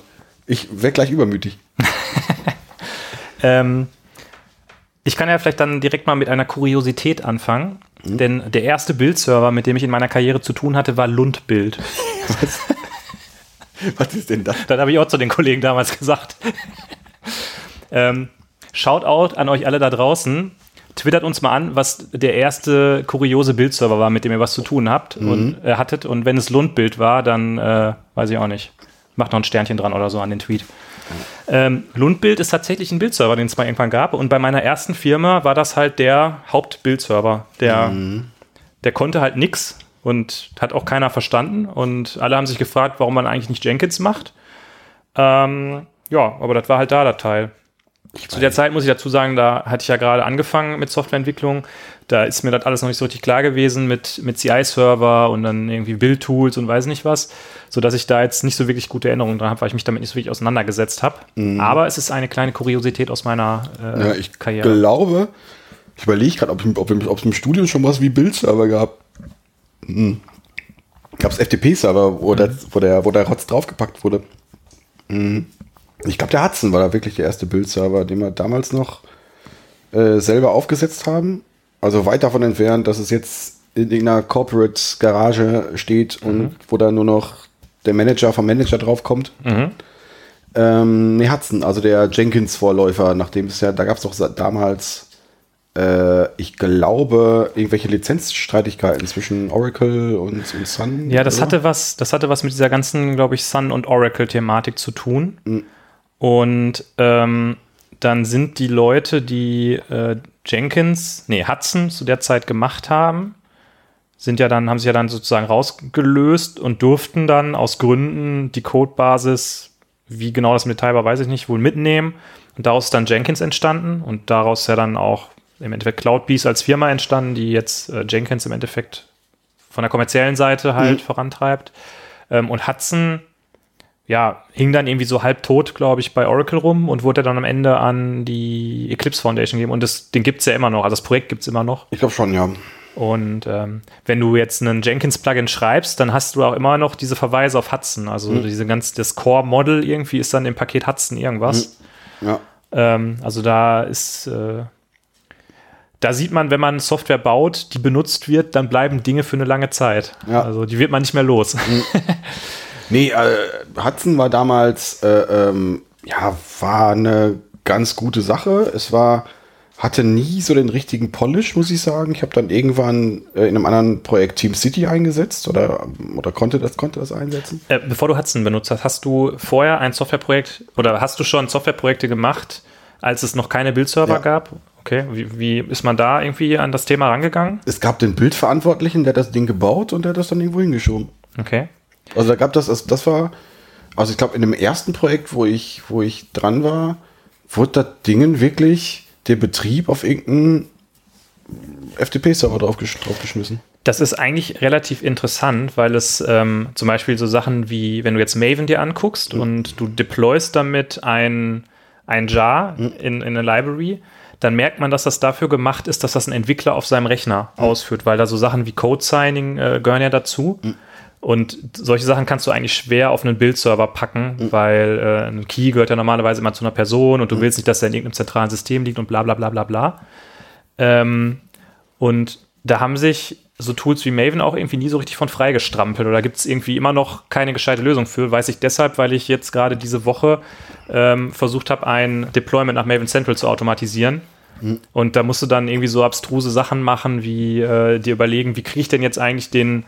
Ich werde gleich übermütig. *laughs* ähm, ich kann ja vielleicht dann direkt mal mit einer Kuriosität anfangen. Mhm. Denn der erste Bildserver, mit dem ich in meiner Karriere zu tun hatte, war Lundbild. *laughs* Was, was ist denn das? Das habe ich auch zu den Kollegen damals gesagt. Ähm, Shoutout an euch alle da draußen twittert uns mal an, was der erste kuriose Bildserver war, mit dem ihr was zu tun habt mhm. und äh, hattet. Und wenn es Lundbild war, dann äh, weiß ich auch nicht. Macht noch ein Sternchen dran oder so an den Tweet. Ähm, Lundbild ist tatsächlich ein Bildserver, den es mal irgendwann gab. Und bei meiner ersten Firma war das halt der Hauptbildserver. Der, mhm. der konnte halt nix und hat auch keiner verstanden. Und alle haben sich gefragt, warum man eigentlich nicht Jenkins macht. Ähm, ja, aber das war halt da der Teil. Zu der Zeit muss ich dazu sagen, da hatte ich ja gerade angefangen mit Softwareentwicklung. Da ist mir das alles noch nicht so richtig klar gewesen mit, mit CI-Server und dann irgendwie Build-Tools und weiß nicht was, sodass ich da jetzt nicht so wirklich gute Erinnerungen dran habe, weil ich mich damit nicht so wirklich auseinandergesetzt habe. Aber es ist eine kleine Kuriosität aus meiner äh, Mhm. Ja, ich Karriere. glaube, ich überlege gerade, ob, ob, ob es im Studium schon was wie Bildserver gab. Hm. Gab es FTP-Server, wo, der, wo, der, wo der Rotz draufgepackt wurde. Hm. Ich glaube, der Hudson war da wirklich der erste Bildserver, den wir damals noch äh, selber aufgesetzt haben. Also weit davon entfernt, dass es jetzt in irgendeiner Corporate-Garage steht und wo da nur noch der Manager vom Manager draufkommt. Mhm. Ähm, nee, Hudson, also der Jenkins-Vorläufer, nachdem es ja, da gab es doch damals, äh, ich glaube, irgendwelche Lizenzstreitigkeiten zwischen Oracle und, und Sun. Ja, das oder? hatte was, das hatte was mit dieser ganzen, glaube ich, Sun- und Oracle-Thematik zu tun. Mhm. Und ähm, dann sind die Leute, die äh, Jenkins, nee, Hudson zu der Zeit gemacht haben, sind ja dann, haben sich ja dann sozusagen rausgelöst und durften dann aus Gründen die Codebasis, wie genau das im Detail war, weiß ich nicht, wohl mitnehmen. Und daraus ist dann Jenkins entstanden und daraus ist ja dann auch im Endeffekt Cloudbees als Firma entstanden, die jetzt äh, Jenkins im Endeffekt von der kommerziellen Seite halt vorantreibt. Ähm, und Hudson, ja, hing dann irgendwie so halb tot, glaube ich, bei Oracle rum und wurde dann am Ende an die Eclipse Foundation gegeben. Und das, den gibt es ja immer noch, also das Projekt gibt es immer noch. Ich glaube schon, ja. Und ähm, wenn du jetzt einen Jenkins-Plugin schreibst, dann hast du auch immer noch diese Verweise auf Hudson. Also diese ganz, das Core-Model irgendwie ist dann im Paket Hudson irgendwas. Ja. Ähm, also da ist, äh, da sieht man, wenn man Software baut, die benutzt wird, dann bleiben Dinge für eine lange Zeit. Ja. Also die wird man nicht mehr los. *laughs* Nee, äh, Hudson war damals, äh, ähm, ja, war eine ganz gute Sache. Es war, hatte nie so den richtigen Polish, muss ich sagen. Ich habe dann irgendwann äh, in einem anderen Projekt Team City eingesetzt oder, oder konnte das, konnte das einsetzen. Äh, bevor du Hudson benutzt hast, hast du vorher ein Softwareprojekt oder hast du schon Softwareprojekte gemacht, als es noch keine Bildserver Ja. gab? Okay, wie, wie ist man da irgendwie an das Thema rangegangen? Es gab den Bildverantwortlichen, der das Ding gebaut und der hat das dann irgendwo hingeschoben. Okay. Also da gab das, das, das war, also ich glaube, in dem ersten Projekt, wo ich, wo ich dran war, wurde das Dingen wirklich der Betrieb auf irgendeinen FTP-Server draufgesch draufgeschmissen. Das ist eigentlich relativ interessant, weil es ähm, zum Beispiel so Sachen wie, wenn du jetzt Maven dir anguckst und du deployst damit ein, ein Jar in, in eine Library, dann merkt man, dass das dafür gemacht ist, dass das ein Entwickler auf seinem Rechner ausführt, weil da so Sachen wie Code-Signing äh, gehören ja dazu. Und solche Sachen kannst du eigentlich schwer auf einen Bildserver packen, weil äh, ein Key gehört ja normalerweise immer zu einer Person und du willst nicht, dass er in irgendeinem zentralen System liegt und bla bla bla bla bla. Ähm, und da haben sich so Tools wie Maven auch irgendwie nie so richtig von freigestrampelt oder gibt es irgendwie immer noch keine gescheite Lösung für. Weiß ich deshalb, weil ich jetzt gerade diese Woche ähm, versucht habe, ein Deployment nach Maven Central zu automatisieren. Und da musst du dann irgendwie so abstruse Sachen machen, wie äh, dir überlegen, wie kriege ich denn jetzt eigentlich den,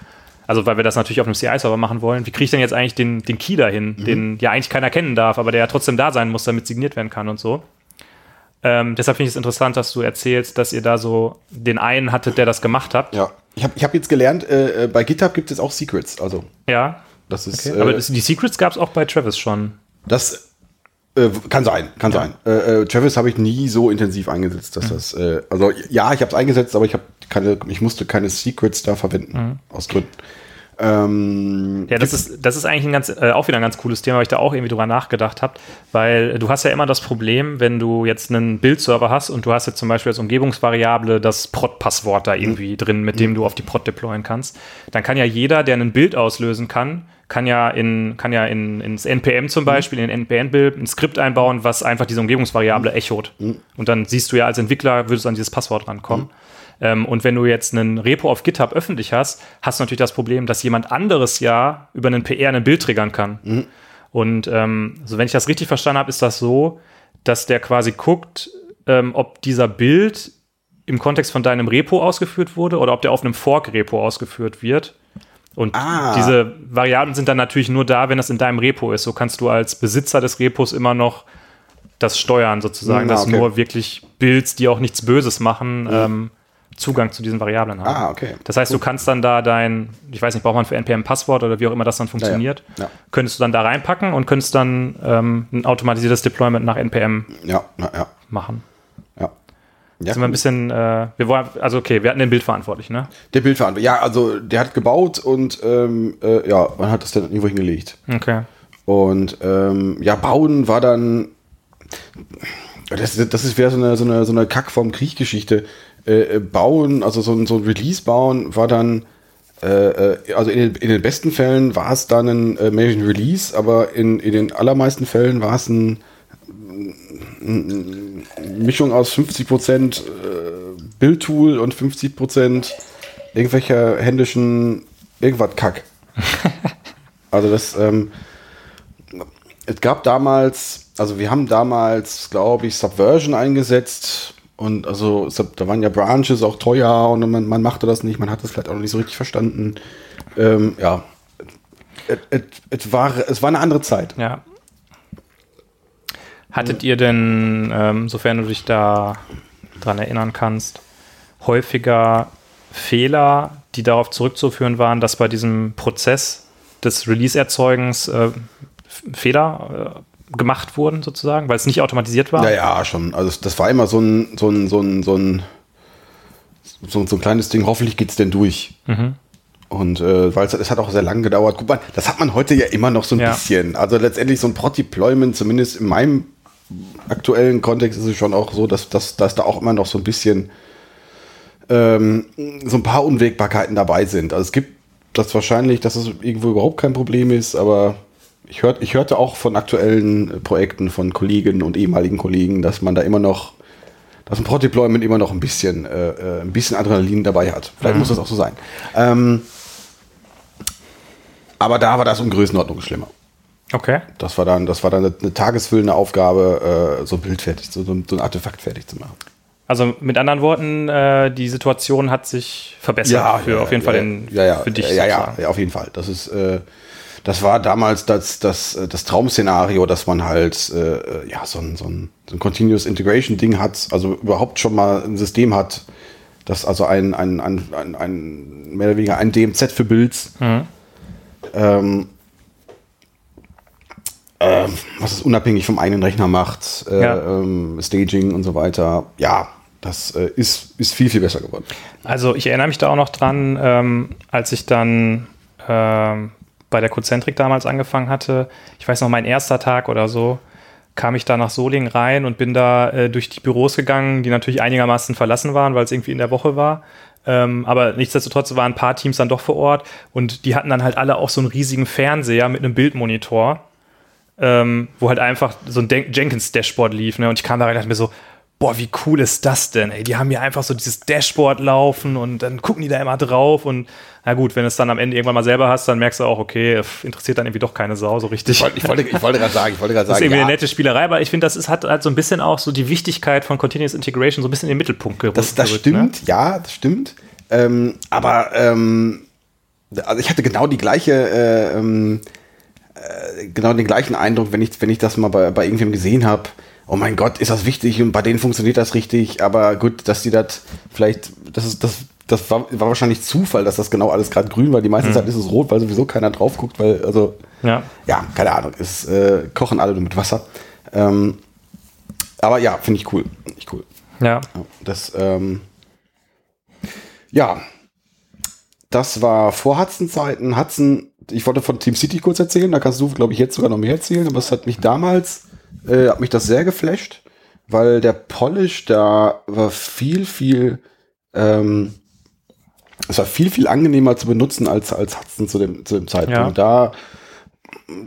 also weil wir das natürlich auf einem CI-Server machen wollen, wie kriege ich denn jetzt eigentlich den, den Key dahin, den ja eigentlich keiner kennen darf, aber der ja trotzdem da sein muss, damit signiert werden kann und so. Ähm, deshalb finde ich es interessant, dass du erzählst, dass ihr da so den einen hattet, der das gemacht hat. Ja. Ich habe ich hab jetzt gelernt, äh, äh, bei GitHub gibt es auch Secrets. Also Ja, das ist, okay. äh, aber das, die Secrets gab es auch bei Travis schon. das äh, kann sein, kann sein. Äh, Travis habe ich nie so intensiv eingesetzt, dass das, äh, also ja, ich habe es eingesetzt, aber ich habe keine, ich musste keine Secrets da verwenden aus Gründen. Ähm, Ja, das ist, das ist eigentlich ein ganz, äh, auch wieder ein ganz cooles Thema, weil ich da auch irgendwie drüber nachgedacht habe, weil du hast ja immer das Problem, wenn du jetzt einen Bildserver hast und du hast jetzt zum Beispiel als Umgebungsvariable das Prod-Passwort da irgendwie drin, mit dem du auf die Prod deployen kannst, dann kann ja jeder, der ein Bild auslösen kann, kann ja in, kann ja in, ins NPM zum Beispiel, in den NPM-Bild ein Skript einbauen, was einfach diese Umgebungsvariable echot. Und dann siehst du ja als Entwickler, würdest du an dieses Passwort rankommen. Ähm, und wenn du jetzt einen Repo auf GitHub öffentlich hast, hast du natürlich das Problem, dass jemand anderes ja über einen PR ein Bild triggern kann. Und ähm, so wenn ich das richtig verstanden habe, ist das so, dass der quasi guckt, ähm, ob dieser Bild im Kontext von deinem Repo ausgeführt wurde oder ob der auf einem Fork-Repo ausgeführt wird. Und Ah. diese Variablen sind dann natürlich nur da, wenn das in deinem Repo ist. So kannst du als Besitzer des Repos immer noch das steuern, sozusagen, Na, dass okay. nur wirklich Builds, die auch nichts Böses machen, ähm, Zugang zu diesen Variablen haben. ah, okay. Das heißt, du kannst dann da dein, ich weiß nicht, braucht man für NPM Passwort oder wie auch immer das dann funktioniert, Ja. könntest du dann da reinpacken und könntest dann ähm, ein automatisiertes Deployment nach NPM Ja, ja. machen. Ja. Ja, sind wir ein bisschen, äh, wir wollen, also okay, wir hatten den Bildverantwortlich, ne? Der Bildverantwortliche, ja, also der hat gebaut und ähm, äh, ja, man hat das dann irgendwo hingelegt. Okay. Und ähm, ja, bauen war dann, das, das ist wieder so eine, so eine, so eine Kack vom Kriechgeschichte. Äh, bauen, also so ein, so ein Release bauen war dann, äh, äh, also in den, in den besten Fällen war es dann ein äh, Major Release, aber in, in den allermeisten Fällen war es ein Mischung aus 50% äh, Bildtool und 50% irgendwelcher händischen irgendwas Kack. *laughs* also das, ähm, es gab damals, also wir haben damals, glaube ich, Subversion eingesetzt und also da waren ja Branches auch teuer und man, man machte das nicht, man hat das vielleicht auch noch nicht so richtig verstanden. Ähm, ja, es war, es war eine andere Zeit. Ja, Hattet ihr denn, ähm, sofern du dich da dran erinnern kannst, häufiger Fehler, die darauf zurückzuführen waren, dass bei diesem Prozess des Release-Erzeugens äh, Fehler äh, gemacht wurden, sozusagen, weil es nicht automatisiert war? Naja, schon. Also das war immer so ein, so ein, so ein, so ein, so, so ein kleines Ding, hoffentlich geht es denn durch. Mhm. Und äh, weil es, es hat auch sehr lange gedauert. Guck mal, das hat man heute ja immer noch so ein ja. bisschen. Also letztendlich so ein Prod-Deployment, zumindest in meinem aktuellen Kontext ist es schon auch so, dass, dass, dass da auch immer noch so ein bisschen ähm, so ein paar Unwägbarkeiten dabei sind. Also es gibt das wahrscheinlich, dass es irgendwo überhaupt kein Problem ist, aber ich, hört, ich hörte auch von aktuellen Projekten von Kollegen und ehemaligen Kollegen, dass man da immer noch, dass ein Pro-Deployment immer noch ein bisschen, äh, äh, ein bisschen Adrenalin dabei hat. Vielleicht mhm. muss das auch so sein. Ähm, aber da war das um Größenordnung schlimmer. Okay. Das war dann, das war dann eine, tagesfüllende Aufgabe, äh, so Bild fertig, so, so ein Artefakt fertig zu machen. Also mit anderen Worten, äh, die Situation hat sich verbessert ja, für ja, auf jeden ja, Fall den, ja, ja, für dich. Ja, ja, ja, auf jeden Fall. Das ist, äh, das war damals das, das, das Traum-Szenario, dass man halt äh, ja so ein, so, ein, so ein Continuous Integration Ding hat, also überhaupt schon mal ein System hat, das also ein, ein, ein, ein, ein mehr oder weniger ein DMZ für Builds. Mhm. Ähm, äh, was es unabhängig vom eigenen Rechner macht, äh, ja. ähm, Staging und so weiter. Ja, das äh, ist, ist viel, viel besser geworden. Also ich erinnere mich da auch noch dran, ähm, als ich dann ähm, bei der Concentric damals angefangen hatte. Ich weiß noch, mein erster Tag oder so, kam ich da nach Solingen rein und bin da äh, durch die Büros gegangen, die natürlich einigermaßen verlassen waren, weil es irgendwie in der Woche war. Ähm, aber nichtsdestotrotz waren ein paar Teams dann doch vor Ort und die hatten dann halt alle auch so einen riesigen Fernseher mit einem Bildmonitor ähm, wo halt einfach so ein Jenkins-Dashboard lief. Ne? Und ich kam da rein und dachte mir so, boah, wie cool ist das denn? Ey, die haben ja einfach so dieses Dashboard laufen und dann gucken die da immer drauf und na gut, wenn du es dann am Ende irgendwann mal selber hast, dann merkst du auch, okay, interessiert dann irgendwie doch keine Sau so richtig. Ich wollte, ich wollte, ich wollte gerade sagen, ich wollte gerade sagen, das ist irgendwie ja. eine nette Spielerei, aber ich finde, das ist, hat halt so ein bisschen auch so die Wichtigkeit von Continuous Integration so ein bisschen in den Mittelpunkt gerückt. Das, das stimmt, ne? ja, das stimmt. Ähm, aber ähm, also ich hatte genau die gleiche äh, ähm, äh, genau den gleichen Eindruck, wenn ich, wenn ich das mal bei, bei irgendwem gesehen habe. Oh mein Gott, ist das wichtig und bei denen funktioniert das richtig, aber gut, dass die das vielleicht, das ist, das, das war, war wahrscheinlich Zufall, dass das genau alles gerade grün war. Die meiste mhm. Zeit ist es rot, weil sowieso keiner drauf guckt, weil, also, ja, ja keine Ahnung, es äh, kochen alle nur mit Wasser. Ähm, aber ja, finde ich cool. Find ich cool. Ja. Das, ähm, ja, das war vor Hudson-Zeiten. Hudson ich wollte von Team City kurz erzählen, da kannst du, glaube ich, jetzt sogar noch mehr erzählen, aber es hat mich damals, äh, hat mich das sehr geflasht, weil der Polish da war viel, viel, ähm, es war viel, viel angenehmer zu benutzen als, als Hudson zu dem, zu dem Zeitpunkt. Ja. Da,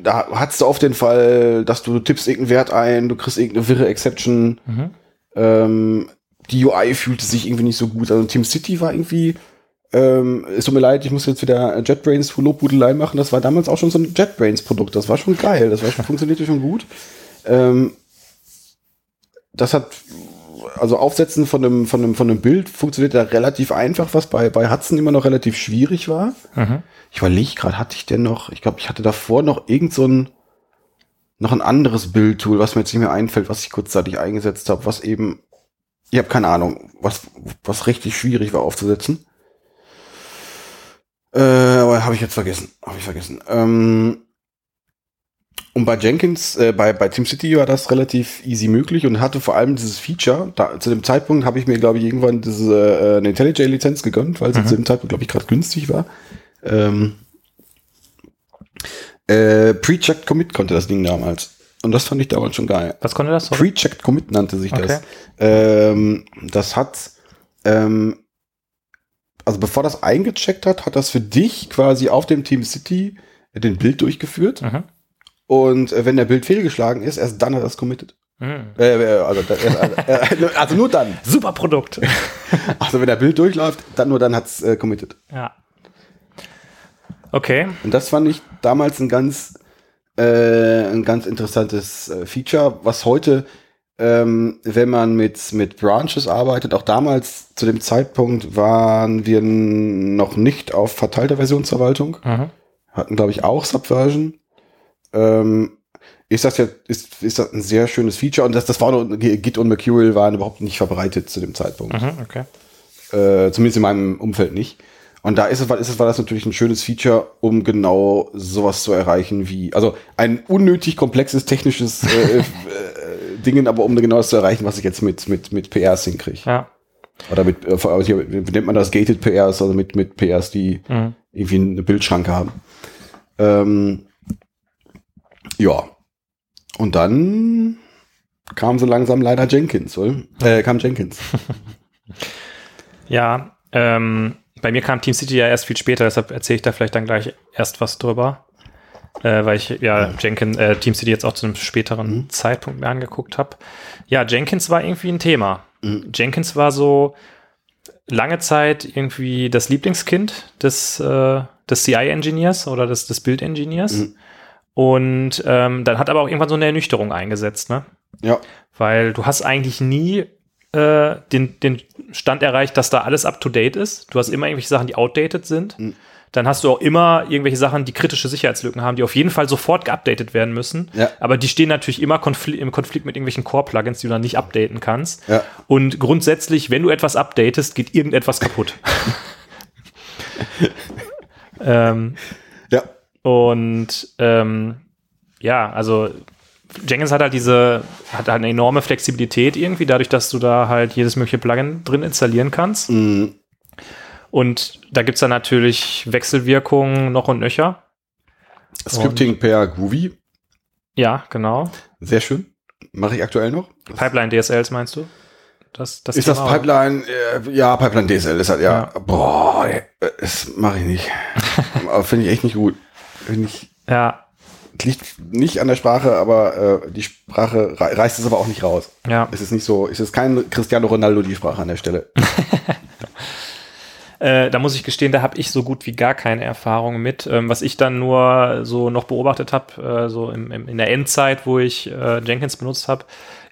da hattest du auf den Fall, dass du, du tippst irgendeinen Wert ein, du kriegst irgendeine wirre Exception. Mhm. Ähm, die UI fühlte sich irgendwie nicht so gut. Also Team City war irgendwie, ähm, es tut mir leid, ich muss jetzt wieder JetBrains für Lobhudelei machen. Das war damals auch schon so ein JetBrains-Produkt. Das war schon geil. Das war schon, funktionierte schon gut. Ähm, das hat, also Aufsetzen von einem, von einem, von einem Bild funktioniert da relativ einfach, was bei, bei Hudson immer noch relativ schwierig war. Mhm. Ich überlege gerade, hatte ich denn noch, ich glaube, ich hatte davor noch irgend so ein, noch ein anderes Bildtool, was mir jetzt nicht mehr einfällt, was ich kurzzeitig eingesetzt habe, was eben, ich habe keine Ahnung, was, was richtig schwierig war aufzusetzen. Äh, aber habe ich jetzt vergessen. Habe ich vergessen. Ähm, Und bei Jenkins, äh, bei, bei SimCity war das relativ easy möglich und hatte vor allem dieses Feature. Da, zu dem Zeitpunkt habe ich mir, glaube ich, irgendwann diese äh, eine IntelliJ-Lizenz gegönnt, weil sie zu dem Zeitpunkt, glaube ich, gerade günstig war. Ähm, äh, Pre-Checked Commit konnte das Ding damals. Und das fand ich damals schon geil. Was konnte das? Pre-Checked Commit nannte sich das. Okay. Ähm, das hat, ähm, also bevor das eingecheckt hat, hat das für dich quasi auf dem Team City den Bild durchgeführt. Mhm. Und äh, wenn der Bild fehlgeschlagen ist, erst dann hat er es committed. Mhm. Also, äh, äh, also nur dann. *laughs* Super Produkt. *laughs* Also wenn der Bild durchläuft, dann nur dann hat's äh, committed. ja. Okay. Und das fand ich damals ein ganz, äh, ein ganz interessantes äh, Feature, was heute, ähm, wenn man mit, mit Branches arbeitet, auch damals zu dem Zeitpunkt waren wir noch nicht auf verteilter Versionsverwaltung, Mhm. hatten glaube ich auch Subversion. Ähm, ist das ja, ist, ist das ein sehr schönes Feature und das, das war noch, Git und Mercurial waren überhaupt nicht verbreitet zu dem Zeitpunkt. Mhm. Okay. Äh, zumindest in meinem Umfeld nicht. Und da ist es, war- ist es, war das natürlich ein schönes Feature, um genau sowas zu erreichen wie, also ein unnötig komplexes technisches äh, äh, *laughs* Dingen, aber um genau das zu erreichen, was ich jetzt mit, mit, mit PRs hinkriege. Ja. Oder mit, äh, hier, wie nennt man das, gated PRs, also mit, mit PRs, die Mhm. irgendwie eine Bildschranke haben. Ähm, ja. Und dann kam so langsam leider Jenkins, oder? Äh, kam Jenkins. *laughs* Ja, ähm, bei mir kam Team City ja erst viel später, deshalb erzähle ich da vielleicht dann gleich erst was drüber. Äh, weil ich ja Jenkins, äh, Team City jetzt auch zu einem späteren Zeitpunkt mir angeguckt habe. Ja, Jenkins war irgendwie ein Thema. Jenkins war so lange Zeit irgendwie das Lieblingskind des, äh, des CI-Engineers oder des, des Build-Engineers. Und ähm, dann hat aber auch irgendwann so eine Ernüchterung eingesetzt, ne? Ja. weil du hast eigentlich nie äh, den, den Stand erreicht, dass da alles up to date ist. Du hast immer irgendwelche Sachen, die outdated sind. Dann hast du auch immer irgendwelche Sachen, die kritische Sicherheitslücken haben, die auf jeden Fall sofort geupdatet werden müssen. Ja. Aber die stehen natürlich immer konfl im Konflikt mit irgendwelchen Core-Plugins, die du dann nicht updaten kannst. Ja. Und grundsätzlich, wenn du etwas updatest, geht irgendetwas kaputt. *laughs* ähm. Und ähm, ja, also Jenkins hat halt diese, hat halt eine enorme Flexibilität irgendwie, dadurch, dass du da halt jedes mögliche Plugin drin installieren kannst. Mhm. Und da gibt es dann natürlich Wechselwirkungen noch und nöcher. Scripting per Groovy. Ja, genau. Sehr schön. Mache ich aktuell noch. Pipeline DSLs meinst du? Das, das Ist das Thema? Pipeline? Äh, ja, Pipeline DSL ist halt, ja. Boah, ey, das mache ich nicht. *laughs* Finde ich echt nicht gut. Finde ich, Ja, liegt nicht an der Sprache, aber äh, die Sprache rei- reißt es aber auch nicht raus. ja. Es ist nicht so, es ist kein Cristiano Ronaldo die Sprache an der Stelle. *laughs* Äh, da muss ich gestehen, da habe ich so gut wie gar keine Erfahrung mit. Ähm, was ich dann nur so noch beobachtet habe, äh, so im, im, in der Endzeit, wo ich äh, Jenkins benutzt habe,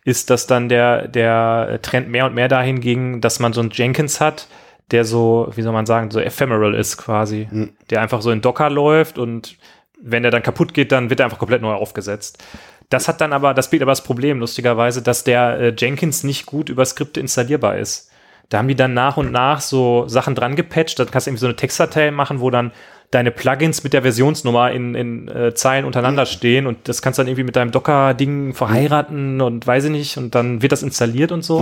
ist, dass dann der, der Trend mehr und mehr dahin ging, dass man so einen Jenkins hat, der so, wie soll man sagen, so ephemeral ist quasi. Der einfach so in Docker läuft und wenn der dann kaputt geht, dann wird er einfach komplett neu aufgesetzt. Das hat dann aber, das bietet aber das Problem, lustigerweise, dass der äh, Jenkins nicht gut über Skripte installierbar ist. Da haben die dann nach und nach so Sachen dran gepatcht. Dann kannst du irgendwie so eine Textdatei machen, wo dann deine Plugins mit der Versionsnummer in, in äh, Zeilen untereinander stehen und das kannst du dann irgendwie mit deinem Docker-Ding verheiraten und weiß ich nicht und dann wird das installiert und so.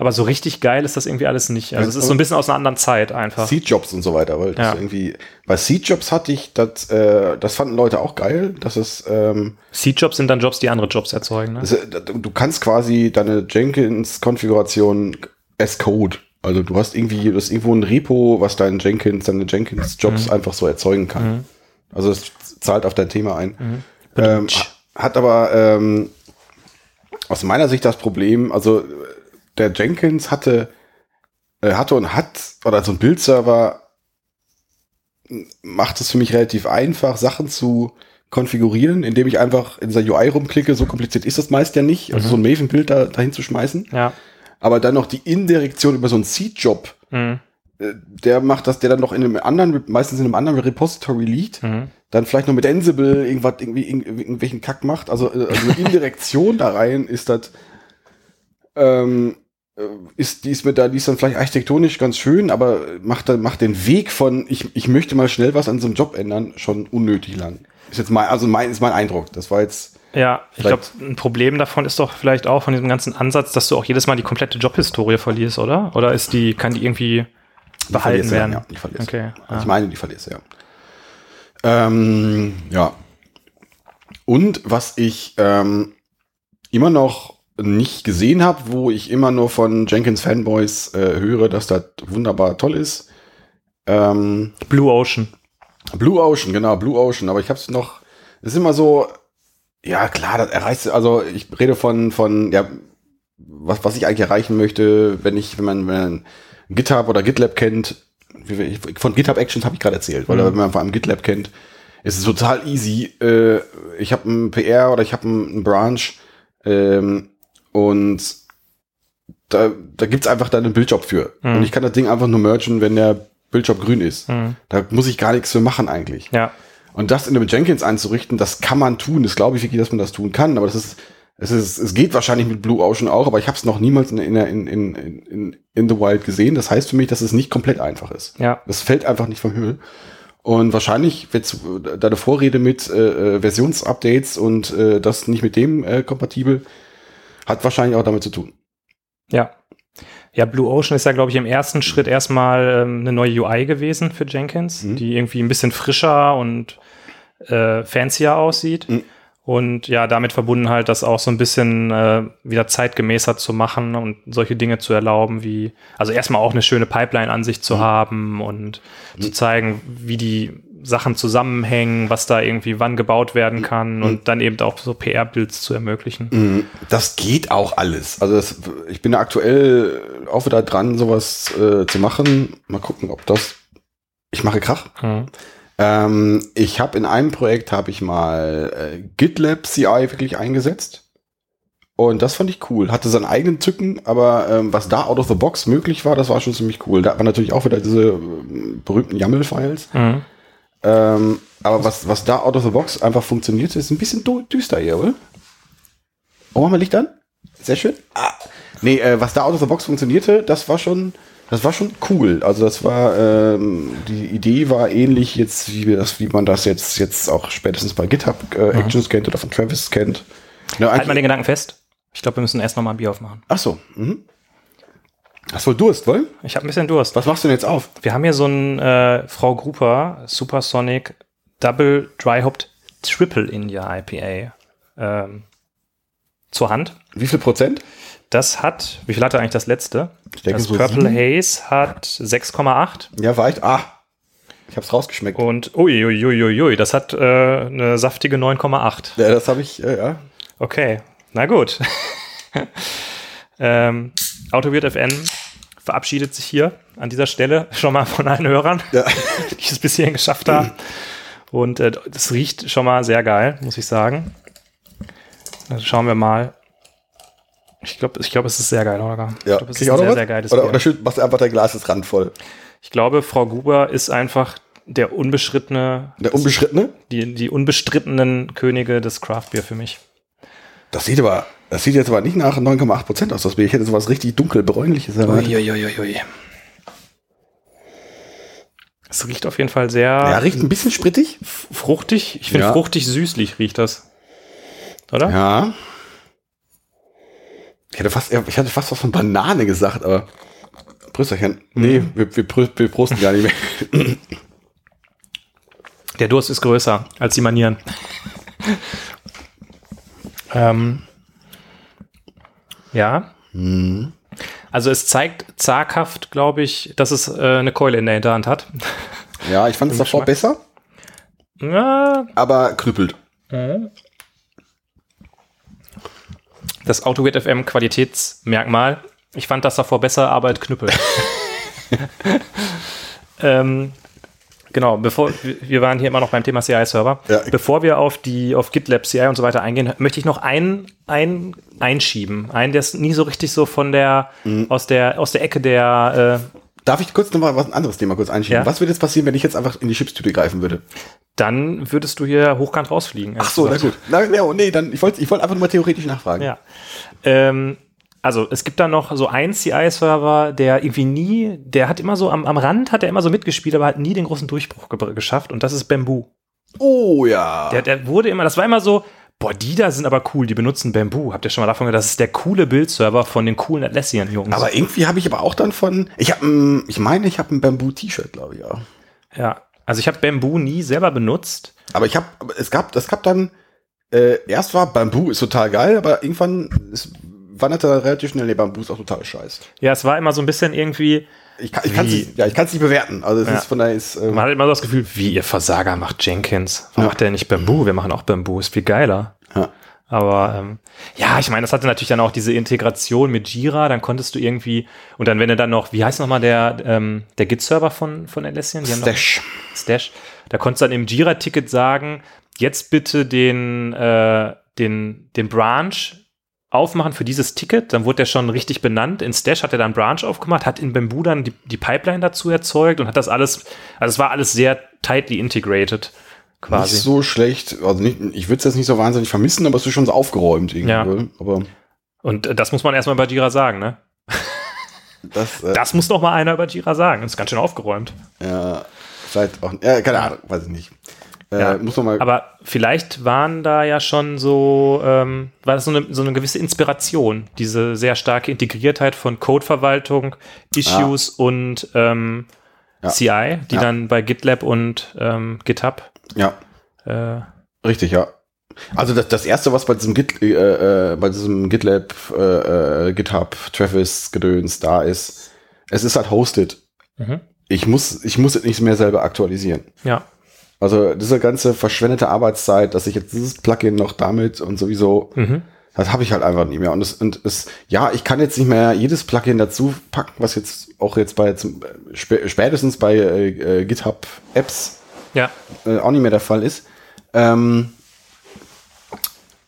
Aber so richtig geil ist das irgendwie alles nicht. Also es ist so ein bisschen aus einer anderen Zeit einfach. Seed-Jobs und so weiter, weil das Ja. irgendwie, bei Seed-Jobs hatte ich, das, äh, das fanden Leute auch geil, dass es, ähm, Seed-Jobs sind dann Jobs, die andere Jobs erzeugen. Ne? Also, du kannst quasi deine Jenkins-Konfiguration as Code. Also du hast irgendwie, du hast irgendwo ein Repo, was dein Jenkins, deine Jenkins-Jobs einfach so erzeugen kann. Also es zahlt auf dein Thema ein. Ähm, hat aber ähm, aus meiner Sicht das Problem, also der Jenkins hatte, äh, hatte und hat, oder so ein Bildserver macht es für mich relativ einfach, Sachen zu konfigurieren, indem ich einfach in dieser UI rumklicke. So kompliziert ist das meist ja nicht, also so ein Maven-Bild da, dahin zu schmeißen. Ja. Aber dann noch die Indirektion über so einen Seed-Job, Mhm. äh, der macht das, der dann noch in einem anderen, meistens in einem anderen Repository liegt, Mhm. dann vielleicht noch mit Ansible irgendwas, irgendwie, irg- irgendwelchen Kack macht. Also, äh, also eine *laughs* Indirektion da rein ist das, ähm, äh, ist, die ist mit da, die ist dann vielleicht architektonisch ganz schön, aber macht, dann- macht den Weg von, ich, ich möchte mal schnell was an so einem Job ändern, schon unnötig lang. Ist jetzt mein, also mein, ist mein Eindruck. Das war jetzt, Ja, ich glaube, ein Problem davon ist doch vielleicht auch von diesem ganzen Ansatz, dass du auch jedes Mal die komplette Jobhistorie verlierst, oder? Oder ist die, kann die irgendwie die behalten du, werden? Ja, die verlierst. Okay. Also ja. Ich meine, die verlierst ja. Ähm, ja. Und was ich ähm, immer noch nicht gesehen habe, wo ich immer nur von Jenkins Fanboys äh, höre, dass das wunderbar toll ist. Ähm, Blue Ocean. Blue Ocean, genau, Blue Ocean. Aber ich habe es noch, es ist immer so, ja klar, das erreicht, also ich rede von, von, ja, was, was ich eigentlich erreichen möchte, wenn ich, wenn man, wenn man GitHub oder GitLab kennt, von GitHub Actions habe ich gerade erzählt, weil Mhm. wenn man vor allem GitLab kennt, ist es total easy. Äh, ich habe ein PR oder ich habe einen Branch ähm, und da, da gibt's einfach dann einen Bildjob für. Mhm. Und ich kann das Ding einfach nur mergen, wenn der Bildjob grün ist. Mhm. Da muss ich gar nichts für machen eigentlich. Ja. Und das in einem Jenkins einzurichten, das kann man tun. Das glaube ich wirklich, dass man das tun kann. Aber das ist, es ist, es geht wahrscheinlich mit Blue Ocean auch, aber ich habe es noch niemals in, in, in, in, in, in the Wild gesehen. Das heißt für mich, dass es nicht komplett einfach ist. Ja. Das fällt einfach nicht vom Himmel. Und wahrscheinlich wird deine Vorrede mit äh, äh, Versionsupdates und äh, das nicht mit dem äh, kompatibel, hat wahrscheinlich auch damit zu tun. Ja. Ja, Blue Ocean ist ja, glaube ich, im ersten Schritt erstmal ähm, eine neue UI gewesen für Jenkins, Mhm. die irgendwie ein bisschen frischer und äh, fancier aussieht. Mhm. Und ja, damit verbunden halt, das auch so ein bisschen äh, wieder zeitgemäßer zu machen und solche Dinge zu erlauben, wie, also erstmal auch eine schöne Pipeline-Ansicht zu Mhm. haben und zu zeigen, wie die Sachen zusammenhängen, was da irgendwie wann gebaut werden kann und dann eben auch so PR-Builds zu ermöglichen. Mhm. Das geht auch alles. Also das, ich bin aktuell auch wieder dran, sowas äh, zu machen. Mal gucken, ob das. Ich mache Krach. Mhm. Ähm, ich habe in einem Projekt habe ich mal äh, GitLab CI wirklich eingesetzt. Und das fand ich cool. Hatte seinen eigenen Tücken, aber ähm, was da out of the box möglich war, das war schon ziemlich cool. Da waren natürlich auch wieder diese ähm, berühmten YAML-Files. Mhm. Ähm, aber was, was da out of the box einfach funktioniert, ist ein bisschen düster hier, oder? Oh, machen wir Licht an? Sehr schön. Ah. Nee, äh, was da out of the box funktionierte, das war schon, das war schon cool. Also das war, ähm, die Idee war ähnlich jetzt, wie wir das, wie man das jetzt, jetzt auch spätestens bei GitHub äh, Actions kennt oder von Travis kennt. Ja, Halt mal den Gedanken fest. Ich glaube, wir müssen erst noch mal ein Bier aufmachen. Ach so. Mhm. Hast wohl Durst, wohl? Ich habe ein bisschen Durst. Was machst du denn jetzt auf? Wir haben hier so ein äh, Frau Gruper Supersonic Double Dry Hopped Triple India IPA ähm, zur Hand. Wie viel Prozent? Das hat, wie viel hatte eigentlich das letzte? Ich denke das so Purple sieben. Haze hat 6,8 Ja, war echt. Ah, ich hab's rausgeschmeckt. und uiuiuiui, das hat äh, eine saftige 9,8. Ja, das habe ich, äh, ja. Okay, na gut. *laughs* ähm, AutoWeird FN verabschiedet sich hier an dieser Stelle *laughs* schon mal von allen Hörern, Ja. *laughs* die es bis hierhin geschafft haben. Und äh, das riecht schon mal sehr geil, muss ich sagen. Dann schauen wir mal. Ich glaube, ich glaub, es ist sehr geil, Holger. Ich Ja, glaube, es ist ich ein sehr, was? sehr geiles Oder, Bier. oder machst du einfach dein Glas ist randvoll. Ich glaube, Frau Gruber ist einfach der unbeschrittene, Der Unbeschrittene? die, die unbestrittenen Könige des Craftbier für mich. Das sieht aber, das sieht jetzt aber nicht nach 9,8 Prozent aus, das Bier. Ich hätte sowas richtig dunkel bräunliches erwartet. Uiuiuiui. Es riecht auf jeden Fall sehr Ja, riecht ein bisschen sprittig. fruchtig. Ich finde Ja. fruchtig süßlich riecht das. Oder? Ja. Ich hätte fast, ich hatte fast was von Banane gesagt, aber Prösterchen. Nee, wir, wir, prö- wir prosten gar nicht mehr. Der Durst ist größer als die Manieren. *laughs* ähm, ja. Mhm. Also es zeigt zaghaft, glaube ich, dass es äh, eine Keule in der Hinterhand hat. Ja, ich fand es davor besser, Ja, aber knüppelt. das AutoWeird FM Qualitätsmerkmal. Ich fand das davor besser, aber es knüppelt. *laughs* ähm, genau, bevor wir- waren hier immer noch beim Thema CI-Server. Ja. Bevor wir auf die auf GitLab CI und so weiter eingehen, möchte ich noch einen, einen einschieben. Einen, der ist nie so richtig so von der Mhm. aus der aus der Ecke der äh, Darf ich kurz noch mal was ein anderes Thema kurz einschieben? Ja. Was würde jetzt passieren, wenn ich jetzt einfach in die Chipstüte greifen würde? dann würdest du hier hochkant rausfliegen. Ach so, na gut. Na, ja, nee, dann, ich wollte ich wollte einfach nur mal theoretisch nachfragen. Ja. Ähm, also es gibt da noch so einen CI-Server, der irgendwie nie, der hat immer so am, am Rand hat er immer so mitgespielt, aber hat nie den großen Durchbruch ge geschafft und das ist Bamboo. Oh ja. Der, der wurde immer, das war immer so, boah, die da sind aber cool, die benutzen Bamboo. Habt ihr schon mal davon gehört? Das ist der coole Bildserver von den coolen Atlassian-Jungs. aber irgendwie habe ich aber auch dann von, ich habe, ich meine, ich habe ein Bamboo-T-Shirt, glaube ich, ja. Ja, also ich habe Bamboo nie selber benutzt. Aber ich habe, es gab, es gab dann, äh, erst war Bamboo ist total geil, aber irgendwann ist, wanderte dann relativ schnell, nee, Bamboo ist auch total scheiße. Ja, es war immer so ein bisschen irgendwie, Ich kann, ich kann's nicht, ja, ich kann es nicht bewerten. Also es Ja. ist von daher ist, ähm, man hat immer so das Gefühl, wie ihr Versager macht Jenkins. Warum Ja. macht der nicht Bamboo? Wir machen auch Bamboo, ist viel geiler. ja. Aber ähm, ja, ich meine, das hatte natürlich dann auch diese Integration mit Jira, dann konntest du irgendwie, und dann wenn du dann noch, wie heißt nochmal der, ähm, der Git-Server von, von Atlassian? Die haben noch- Stash. Stash. Da konntest du dann im Jira-Ticket sagen, jetzt bitte den, äh, den, den Branch aufmachen für dieses Ticket. Dann wurde der schon richtig benannt. In Stash hat er dann Branch aufgemacht, hat in Bamboo dann die, die Pipeline dazu erzeugt und hat das alles, also es war alles sehr tightly integrated quasi. Nicht so schlecht. Also nicht, ich würde es jetzt nicht so wahnsinnig vermissen, aber es ist schon so aufgeräumt irgendwie. Ja. Aber und äh, das muss man erstmal bei Jira sagen, ne? das, äh, Das muss doch mal einer über Jira sagen. Das ist ganz schön aufgeräumt. ja, vielleicht auch, ja, keine Ahnung, weiß ich nicht. Äh, Ja, muss mal, Aber vielleicht waren da ja schon so, ähm, war das so eine, so eine gewisse Inspiration, diese sehr starke Integriertheit von Codeverwaltung, Issues und ähm, Ja. CI, die Ja. dann bei GitLab und ähm, GitHub ja, äh, richtig, ja. Also das, das erste, was bei diesem Git, äh, äh, bei diesem GitLab, äh, äh, GitHub, Travis Gedöns da ist, es ist halt hosted. mhm. Ich muss, ich muss es nicht mehr selber aktualisieren. ja, Also diese ganze verschwendete Arbeitszeit, dass ich jetzt dieses Plugin noch damit und sowieso, mhm. das habe ich halt einfach nicht mehr. Und es, und es, ja, ich kann jetzt nicht mehr jedes Plugin dazu packen, was jetzt auch jetzt bei spätestens bei äh, äh, GitHub Apps ja, äh, auch nicht mehr der Fall ist. Ähm,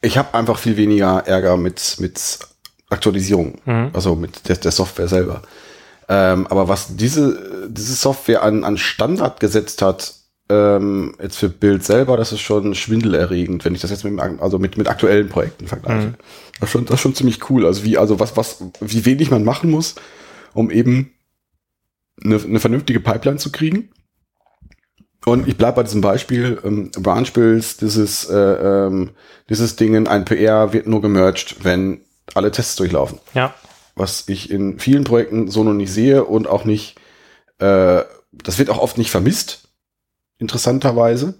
ich habe einfach viel weniger Ärger mit, mit Aktualisierung, Mhm. also mit der, der Software selber. Ähm, aber was diese, diese Software an, an Standard gesetzt hat, ähm, jetzt für Bild selber, das ist schon schwindelerregend, wenn ich das jetzt mit, also mit, mit aktuellen Projekten vergleiche. Mhm. Das, ist schon, das ist schon ziemlich cool. Also wie, also was, was, wie wenig man machen muss, um eben eine, eine vernünftige Pipeline zu kriegen. Und ich bleibe bei diesem Beispiel, ähm, Branch Builds, dieses, äh, ähm, dieses Ding, ein PR wird nur gemerged, wenn alle Tests durchlaufen. ja, Was ich in vielen Projekten so noch nicht sehe und auch nicht, äh, das wird auch oft nicht vermisst, interessanterweise.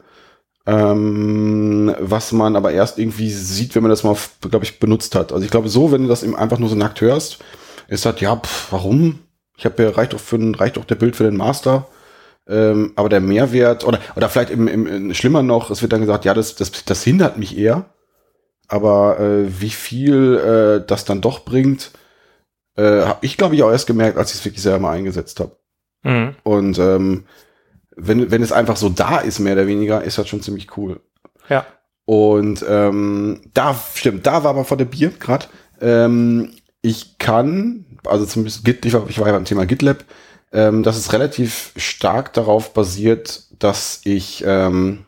Ähm, was man aber erst irgendwie sieht, wenn man das mal, glaube ich, benutzt hat. Also ich glaube, so, wenn du das eben einfach nur so nackt hörst, ist das, ja, pff, warum? Ich habe ja, reicht doch für den, reicht doch der Bild für den Master. Ähm, aber der Mehrwert, oder, oder vielleicht im, im, im, schlimmer noch, es wird dann gesagt, ja, das, das, das hindert mich eher. Aber äh, wie viel äh, das dann doch bringt, äh, habe ich, glaube ich, auch erst gemerkt, als ich es wirklich selber mal eingesetzt habe. mhm. Und ähm, wenn, wenn es einfach so da ist, mehr oder weniger, ist das schon ziemlich cool. ja, Und ähm, da, stimmt, da war aber vor der Bier gerade. Ähm, ich kann, also zumindest Git, ich war, ich war ja beim Thema GitLab, ähm, dass es relativ stark darauf basiert, dass ich ähm,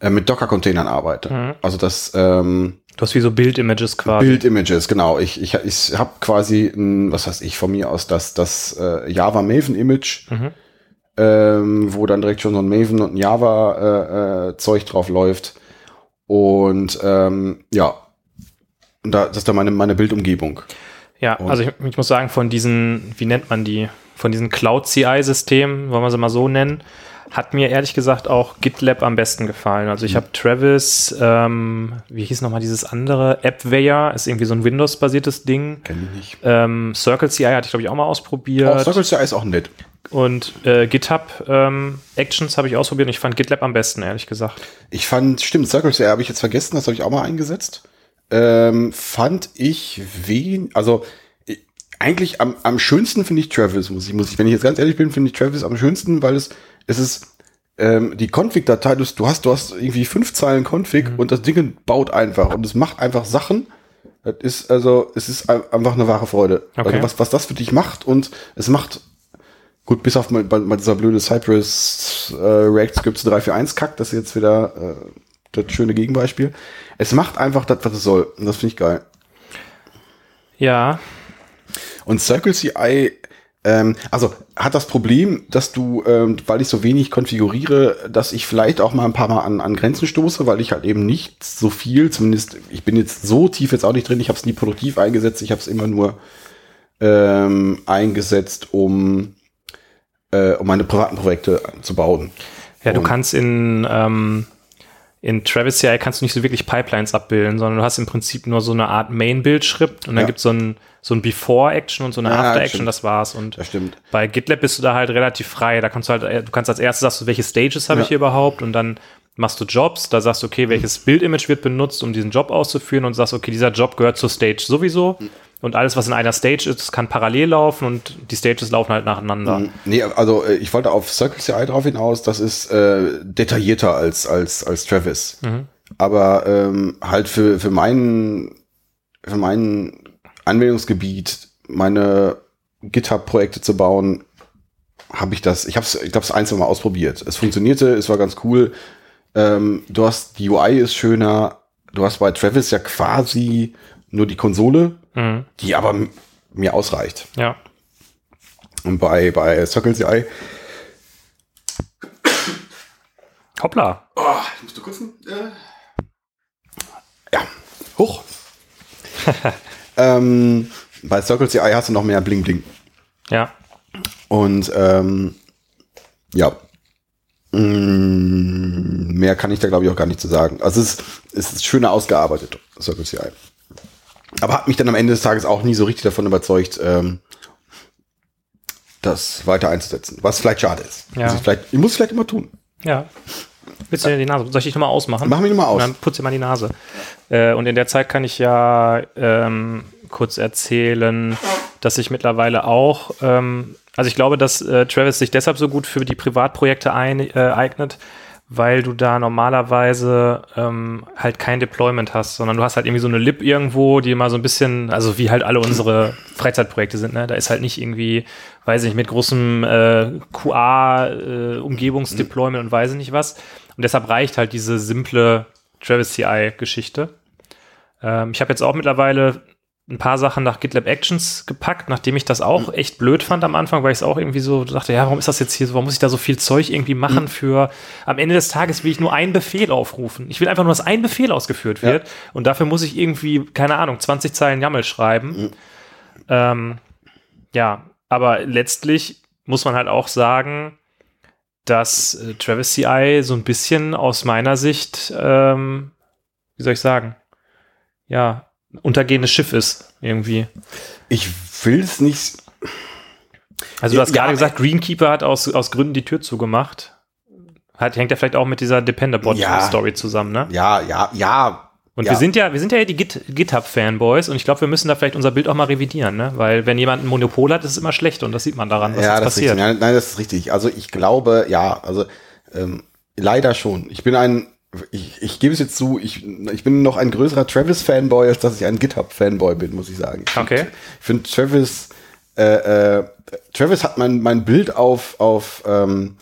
äh, mit Docker-Containern arbeite. Mhm. Also das ähm, Du hast wie so Bild-Images quasi. Bild-Images, genau. Ich, ich, ich habe quasi, ein, was weiß ich, von mir aus das, das äh, Java Maven-Image, Mhm. Ähm, wo dann direkt schon so ein Maven und ein Java äh, äh, Zeug drauf läuft. Und ähm, ja, und da, das ist dann meine, meine Bildumgebung. Ja, Und- also ich, ich muss sagen, von diesen, wie nennt man die, von diesen Cloud-CI-Systemen, wollen wir sie mal so nennen, hat mir ehrlich gesagt auch GitLab am besten gefallen. Also ich Mhm. habe Travis, ähm, wie hieß nochmal dieses andere, AppWare, ist irgendwie so ein Windows-basiertes Ding. Kenn ich nicht. Ähm, Circle CI hatte ich, glaube ich, auch mal ausprobiert. Oh, Circle CI ist auch nett. Und äh, GitHub ähm, Actions habe ich ausprobiert und ich fand GitLab am besten, ehrlich gesagt. Ich fand, stimmt, Circle CI habe ich jetzt vergessen, das habe ich auch mal eingesetzt. Ähm, fand ich wen, also ich, eigentlich am, am schönsten finde ich Travis, muss ich, muss ich, wenn ich jetzt ganz ehrlich bin, finde ich Travis am schönsten, weil es, es ist ähm, die Config-Datei, du, du hast, du hast irgendwie fünf Zeilen Config und das Ding baut einfach und es macht einfach Sachen. Das ist also, es ist ein- einfach eine wahre Freude. Okay. Also was, was das für dich macht und es macht Gut, bis auf mal, bei, bei dieser blöde Cypress äh, React Scripts 341 Kack, das ist jetzt wieder äh, das schöne Gegenbeispiel. Es macht einfach das, was es soll. Und das finde ich geil. Ja, Und Circle CI, ähm, also hat das Problem, dass du, ähm, weil ich so wenig konfiguriere, dass ich vielleicht auch mal ein paar Mal an, an Grenzen stoße, weil ich halt eben nicht so viel, zumindest ich bin jetzt so tief jetzt auch nicht drin, ich habe es nie produktiv eingesetzt, ich habe es immer nur ähm, eingesetzt, um, äh, um meine privaten Projekte zu bauen. Ja, du Und- kannst in, ähm, in Travis CI kannst du nicht so wirklich Pipelines abbilden, sondern du hast im Prinzip nur so eine Art Main-Build-Schritt und dann Ja. gibt's so ein, so ein Before-Action und so eine Ja, After-Action, das war's. Und Das stimmt. bei GitLab bist du da halt relativ frei. Da kannst du halt, äh, du kannst als erstes sagst du, welche Stages habe Ja. ich hier überhaupt und dann machst du Jobs, da sagst du, okay, welches Bildimage wird benutzt, um diesen Job auszuführen und sagst, okay, dieser Job gehört zur Stage sowieso und alles, was in einer Stage ist, kann parallel laufen und die Stages laufen halt nacheinander. Nee, also äh, ich wollte auf Circle CI drauf hinaus, das ist äh, detaillierter als, als, als Travis. Aber ähm, halt für, für meinen für mein Anwendungsgebiet, meine GitHub-Projekte zu bauen, habe ich das, ich habe es, ich glaube, es ein, zwei Mal ausprobiert. Es funktionierte, es war ganz cool. Ähm, du hast, die UI ist schöner. Du hast bei Travis ja quasi nur die Konsole, Mhm. die aber mir ausreicht. Ja. Und bei, bei Circle CI Hoppla. Oh, ich musste kurz. Äh ja, hoch. *laughs* ähm, bei Circle CI hast du noch mehr Bling Bling. Ja. Und ähm, ja, Mm, mehr kann ich da glaube ich auch gar nicht zu sagen. Also es ist, es ist schöner ausgearbeitet, Circle CI. Aber hat mich dann am Ende des Tages auch nie so richtig davon überzeugt, ähm, das weiter einzusetzen. Was vielleicht schade ist. Ja. Also ich, vielleicht, ich muss es vielleicht immer tun. Ja. Willst du dir die Nase? Soll ich dich nochmal ausmachen? Mach mich nochmal aus. Und dann putze mal die Nase. Äh, und in der Zeit kann ich ja ähm, kurz erzählen, dass ich mittlerweile auch, ähm, also ich glaube, dass äh, Travis sich deshalb so gut für die Privatprojekte ein, äh, eignet, weil du da normalerweise ähm, halt kein Deployment hast, sondern du hast halt irgendwie so eine Lib irgendwo, die mal so ein bisschen, also wie halt alle unsere Freizeitprojekte sind, ne? Da ist halt nicht irgendwie, weiß ich nicht, mit großem äh, QA-Umgebungsdeployment und weiß ich nicht was. Und deshalb reicht halt diese simple Travis CI-Geschichte. Ähm, ich habe jetzt auch mittlerweile ein paar Sachen nach GitLab Actions gepackt, nachdem ich das auch echt blöd fand am Anfang, weil ich es auch irgendwie so dachte, ja, warum ist das jetzt hier so, warum muss ich da so viel Zeug irgendwie machen für, am Ende des Tages will ich nur einen Befehl aufrufen. Ich will einfach nur, dass ein Befehl ausgeführt wird und dafür muss ich irgendwie, keine Ahnung, 20 Zeilen YAML schreiben. Ähm, ja, aber letztlich muss man halt auch sagen, dass äh, Travis CI so ein bisschen aus meiner Sicht, ähm, wie soll ich sagen, ja, untergehendes Schiff ist irgendwie. Ich will es nicht. Also du hast Ja, gerade ja, gesagt, Greenkeeper hat aus, aus Gründen die Tür zugemacht. Hat, hängt ja vielleicht auch mit dieser Dependabot-Story Ja. zusammen, ne? Ja, ja, ja. Und ja. wir sind ja, wir sind ja die Git, GitHub-Fanboys und ich glaube, wir müssen da vielleicht unser Bild auch mal revidieren, ne? Weil wenn jemand ein Monopol hat, ist es immer schlecht und das sieht man daran, was ja, das ist passiert. Nein, nein, das ist richtig. Also ich glaube, ja, also ähm, leider schon. Ich bin ein, ich, ich gebe es jetzt zu, ich, ich bin noch ein größerer Travis-Fanboy, als dass ich ein GitHub-Fanboy bin, muss ich sagen. Ich Okay. Find, ich finde Travis, äh, äh, Travis hat mein, mein Bild auf, auf ähm,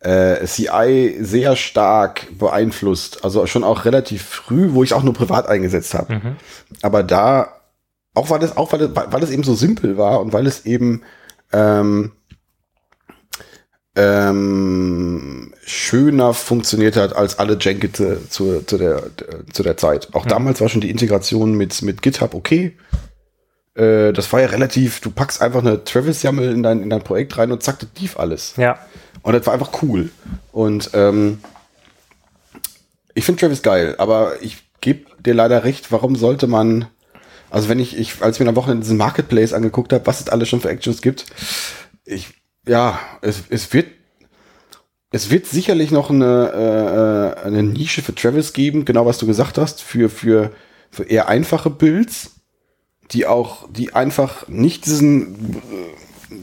äh, CI sehr stark beeinflusst. Also schon auch relativ früh, wo ich auch nur privat eingesetzt habe. Mhm. Aber da, auch weil es, auch weil es, weil es eben so simpel war und weil es eben ähm, ähm, schöner funktioniert hat als alle Jenkins zu, zu, der, zu der Zeit. Auch damals war schon die Integration mit, mit GitHub okay. Äh, das war ja relativ, du packst einfach eine Travis-YAML in dein, in dein Projekt rein und zack, das lief alles. Ja. Und das war einfach cool. Und ähm, ich finde Travis geil, aber ich gebe dir leider recht, warum sollte man, also wenn ich, ich als ich mir am Wochenende diesen Marketplace angeguckt habe, was es alles schon für Actions gibt, ich, ja, es, es wird, es wird sicherlich noch eine, äh, eine Nische für Travis geben, genau was du gesagt hast, für, für, für eher einfache Builds, die auch, die einfach nicht diesen äh,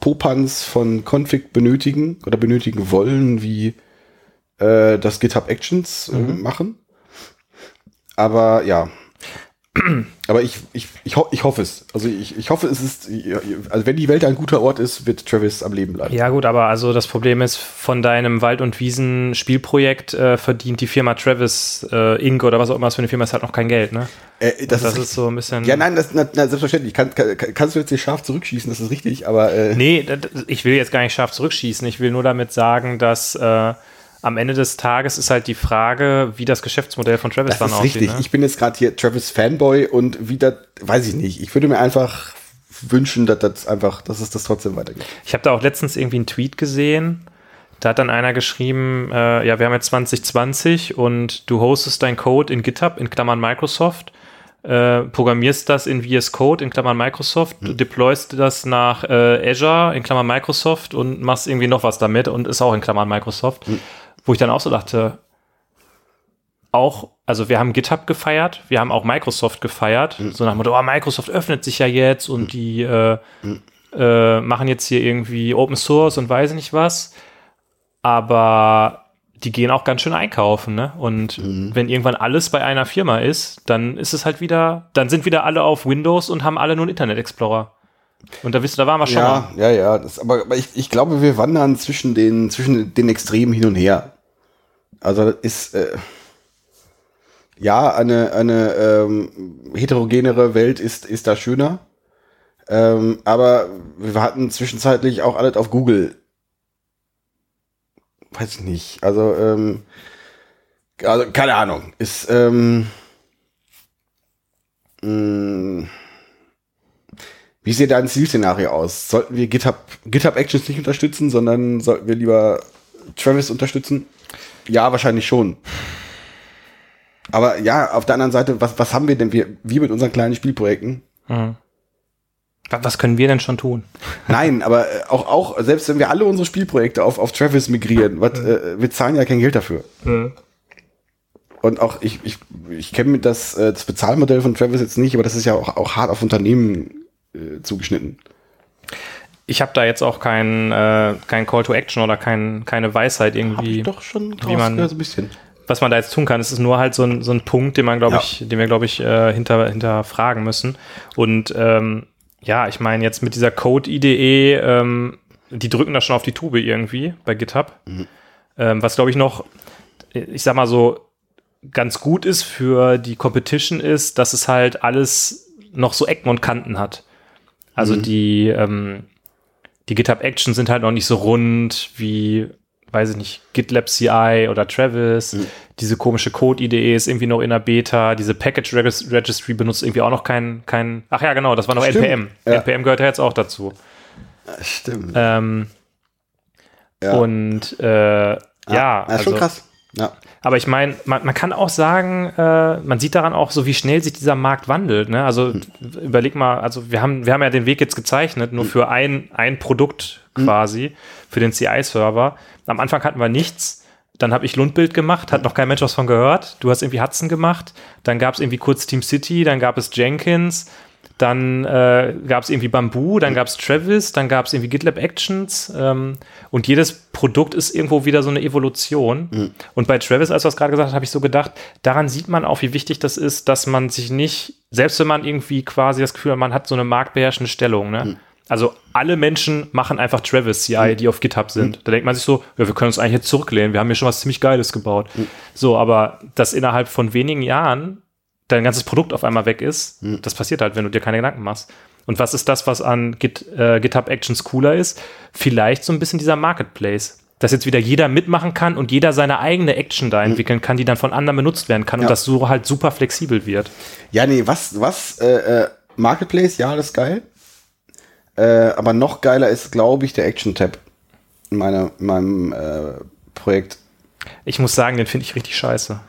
Popanz von Config benötigen oder benötigen wollen, wie äh, das GitHub Actions äh, machen. Aber ja, *clears throat* Aber ich, ich, ich, ho ich hoffe es. Also ich, ich hoffe, es ist, also wenn die Welt ein guter Ort ist, wird Travis am Leben bleiben. Ja, gut, aber also das Problem ist, von deinem Wald- und Wiesen-Spielprojekt äh, verdient die Firma Travis äh, Inc. oder was auch immer es für eine Firma ist, halt noch kein Geld, ne? Äh, das, Das ist, ist so ein bisschen. Ja, nein, das, na, na, selbstverständlich. Kann, kann, kannst du jetzt nicht scharf zurückschießen, das ist richtig, aber äh, Nee, d- d- ich will jetzt gar nicht scharf zurückschießen. Ich will nur damit sagen, dass äh, am Ende des Tages ist halt die Frage, wie das Geschäftsmodell von Travis das dann ist aussieht. richtig. Ne? Ich bin jetzt gerade hier Travis Fanboy und wieder, weiß ich nicht. Ich würde mir einfach wünschen, dass das einfach, dass es das trotzdem weitergeht. Ich habe da auch letztens irgendwie einen Tweet gesehen. Da hat dann einer geschrieben, äh, ja, wir haben jetzt 2020 und du hostest dein Code in GitHub, in Klammern Microsoft, äh, programmierst das in VS Code, in Klammern Microsoft, Hm. deployst das nach äh, Azure, in Klammern Microsoft und machst irgendwie noch was damit und ist auch in Klammern Microsoft. Hm. Wo ich dann auch so dachte, auch, also wir haben GitHub gefeiert, wir haben auch Microsoft gefeiert, Hm. so nach dem Motto, oh, Microsoft öffnet sich ja jetzt und die äh, äh, machen jetzt hier irgendwie Open Source und weiß nicht was. Aber die gehen auch ganz schön einkaufen, ne? Und wenn irgendwann alles bei einer Firma ist, dann ist es halt wieder, dann sind wieder alle auf Windows und haben alle nur einen Internet Explorer. Und da wisst ihr, da waren wir schon mal. Ja, ja, ja. Das, aber aber ich, ich glaube, wir wandern zwischen den, zwischen den Extremen hin und her. Also das ist äh, ja eine, eine ähm, heterogenere Welt ist, ist da schöner. Ähm, aber wir hatten zwischenzeitlich auch alles auf Google. Weiß ich nicht. Also, ähm, also keine Ahnung. Ist ähm, mh, wie sieht dein Zielszenario aus? Sollten wir GitHub, GitHub Actions nicht unterstützen, sondern sollten wir lieber Travis unterstützen? Ja, wahrscheinlich schon. Aber ja, auf der anderen Seite, was, was haben wir denn wir, wir mit unseren kleinen Spielprojekten? Mhm. Wa- Was können wir denn schon tun? *laughs* Nein, aber äh, auch, auch, selbst wenn wir alle unsere Spielprojekte auf, auf Travis migrieren, was, äh, wir zahlen ja kein Geld dafür. Und auch, ich, ich, ich kenne das, äh, das Bezahlmodell von Travis jetzt nicht, aber das ist ja auch, auch hart auf Unternehmen äh, zugeschnitten. Ich habe da jetzt auch kein, äh, kein Call to Action oder kein, keine Weisheit Hab irgendwie. ich doch schon wie man- rausgehört, so ein bisschen. was man da jetzt tun kann. Es ist nur halt so ein, so ein Punkt, den man, glaube Ja. ich, den wir, glaube ich, äh, hinter, hinterfragen müssen. Und ähm, ja, ich meine, jetzt mit dieser Code-IDE, ähm, die drücken da schon auf die Tube irgendwie bei GitHub. Ähm, was, glaube ich, noch, ich sag mal so, ganz gut ist für die Competition ist, dass es halt alles noch so Ecken und Kanten hat. Also die, ähm, die GitHub Actions sind halt noch nicht so rund wie, weiß ich nicht, GitLab CI oder Travis. Diese komische Code-IDE ist irgendwie noch in der Beta. Diese Package Regis- Registry benutzt irgendwie auch noch kein, kein, ach ja, genau, das war noch Stimmt. NPM. Ja. NPM gehört ja jetzt auch dazu. Stimmt. Ähm, ja. Und äh, ja, ja, also, schon krass. Ja. Aber ich meine, man, man kann auch sagen, äh, man sieht daran auch so, wie schnell sich dieser Markt wandelt. Ne? Also Hm. überleg mal, also wir haben, wir haben ja den Weg jetzt gezeichnet, Hm. nur für ein, ein Produkt quasi, für den CI-Server. Am Anfang hatten wir nichts. Dann habe ich Lundbild gemacht, hat noch kein Mensch was von gehört. Du hast irgendwie Hudson gemacht. Dann gab es irgendwie kurz Team City, dann gab es Jenkins. Dann äh, gab es irgendwie Bamboo, dann gab es Travis, dann gab es irgendwie GitLab Actions ähm, und jedes Produkt ist irgendwo wieder so eine Evolution. Und bei Travis, als du das gerade gesagt hast, habe ich so gedacht, daran sieht man auch, wie wichtig das ist, dass man sich nicht, selbst wenn man irgendwie quasi das Gefühl hat, man hat so eine marktbeherrschende Stellung, ne? Also alle Menschen machen einfach Travis CI, die auf GitHub sind. Da denkt man sich so, ja, wir können uns eigentlich jetzt zurücklehnen, wir haben hier schon was ziemlich Geiles gebaut. So, aber das innerhalb von wenigen Jahren dein ganzes Produkt auf einmal weg ist, das passiert halt, wenn du dir keine Gedanken machst. Und was ist das, was an Git, äh, GitHub Actions cooler ist? Vielleicht so ein bisschen dieser Marketplace. Dass jetzt wieder jeder mitmachen kann und jeder seine eigene Action da entwickeln kann, die dann von anderen benutzt werden kann Ja. und das so halt super flexibel wird. Ja, nee, was, was, äh, äh, Marketplace, ja, das ist geil. Äh, aber noch geiler ist, glaube ich, der Action-Tab in, meiner, in meinem äh, Projekt. Ich muss sagen, den finde ich richtig scheiße.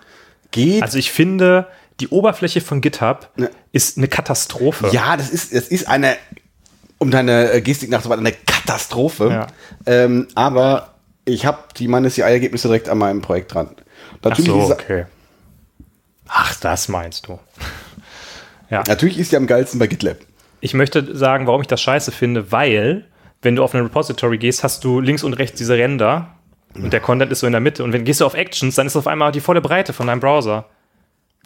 Geht. Also ich finde, die Oberfläche von GitHub Ne. ist eine Katastrophe. ja, das ist, das ist eine, um deine äh, Gestik nachzuweisen, eine Katastrophe. Ja. Ähm, aber ich habe die meine CI-Ergebnisse direkt an meinem Projekt dran. Ach Natürlich, so, ist, okay. Ach, das meinst du. *laughs* Ja. natürlich ist die am geilsten bei GitLab. Ich möchte sagen, warum ich das scheiße finde, weil, wenn du auf ein Repository gehst, hast du links und rechts diese Ränder und der Content ist so in der Mitte. Und wenn gehst du auf Actions, dann ist auf einmal die volle Breite von deinem Browser.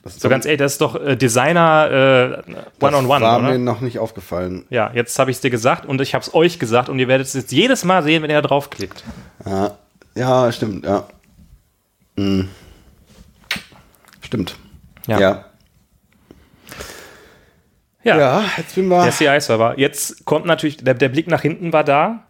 So ganz ehrlich, das ist doch äh, Designer äh, das One-on-One, war oder? mir noch nicht aufgefallen. Ja, jetzt habe ich es dir gesagt und ich habe es euch gesagt und ihr werdet es jetzt jedes Mal sehen, wenn ihr da draufklickt. Ja, ja stimmt, ja. Hm. Stimmt. Ja. Ja. Ja, Ja, jetzt bin wir. der CI-Server. Jetzt kommt natürlich, der, der Blick nach hinten war da.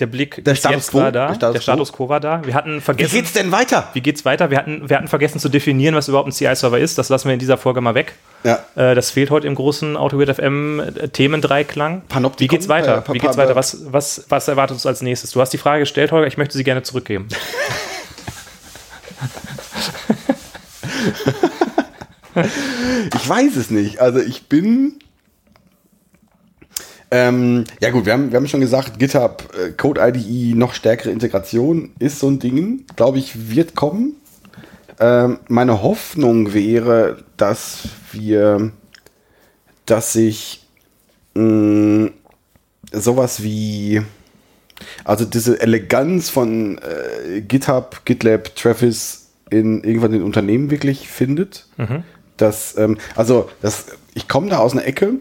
Der Blick Der Status jetzt quo, war da. der Status der Status quo war da. Wir hatten Wie vergessen. geht's denn weiter? Wie geht's weiter? Wir hatten, wir hatten vergessen zu definieren, was überhaupt ein CI-Server ist. Das lassen wir in dieser Folge mal weg. Ja. Äh, das fehlt heute im großen AutoWeird FM äh, Themendreiklang. Panoptikon, Wie geht's weiter? Wie geht's weiter? Was, was, was erwartet uns als nächstes? Du hast die Frage gestellt, Holger. Ich möchte sie gerne zurückgeben. *laughs* Ich weiß es nicht. Also ich bin. Ähm, ja gut, wir haben, wir haben schon gesagt, GitHub, äh, Code IDE, noch stärkere Integration ist so ein Ding, glaube ich, wird kommen. Ähm, meine Hoffnung wäre, dass wir, dass sich mh, sowas wie, also diese Eleganz von äh, GitHub, GitLab, Travis in irgendwann in Unternehmen wirklich findet. Das, ähm, also das, ich komme da aus einer Ecke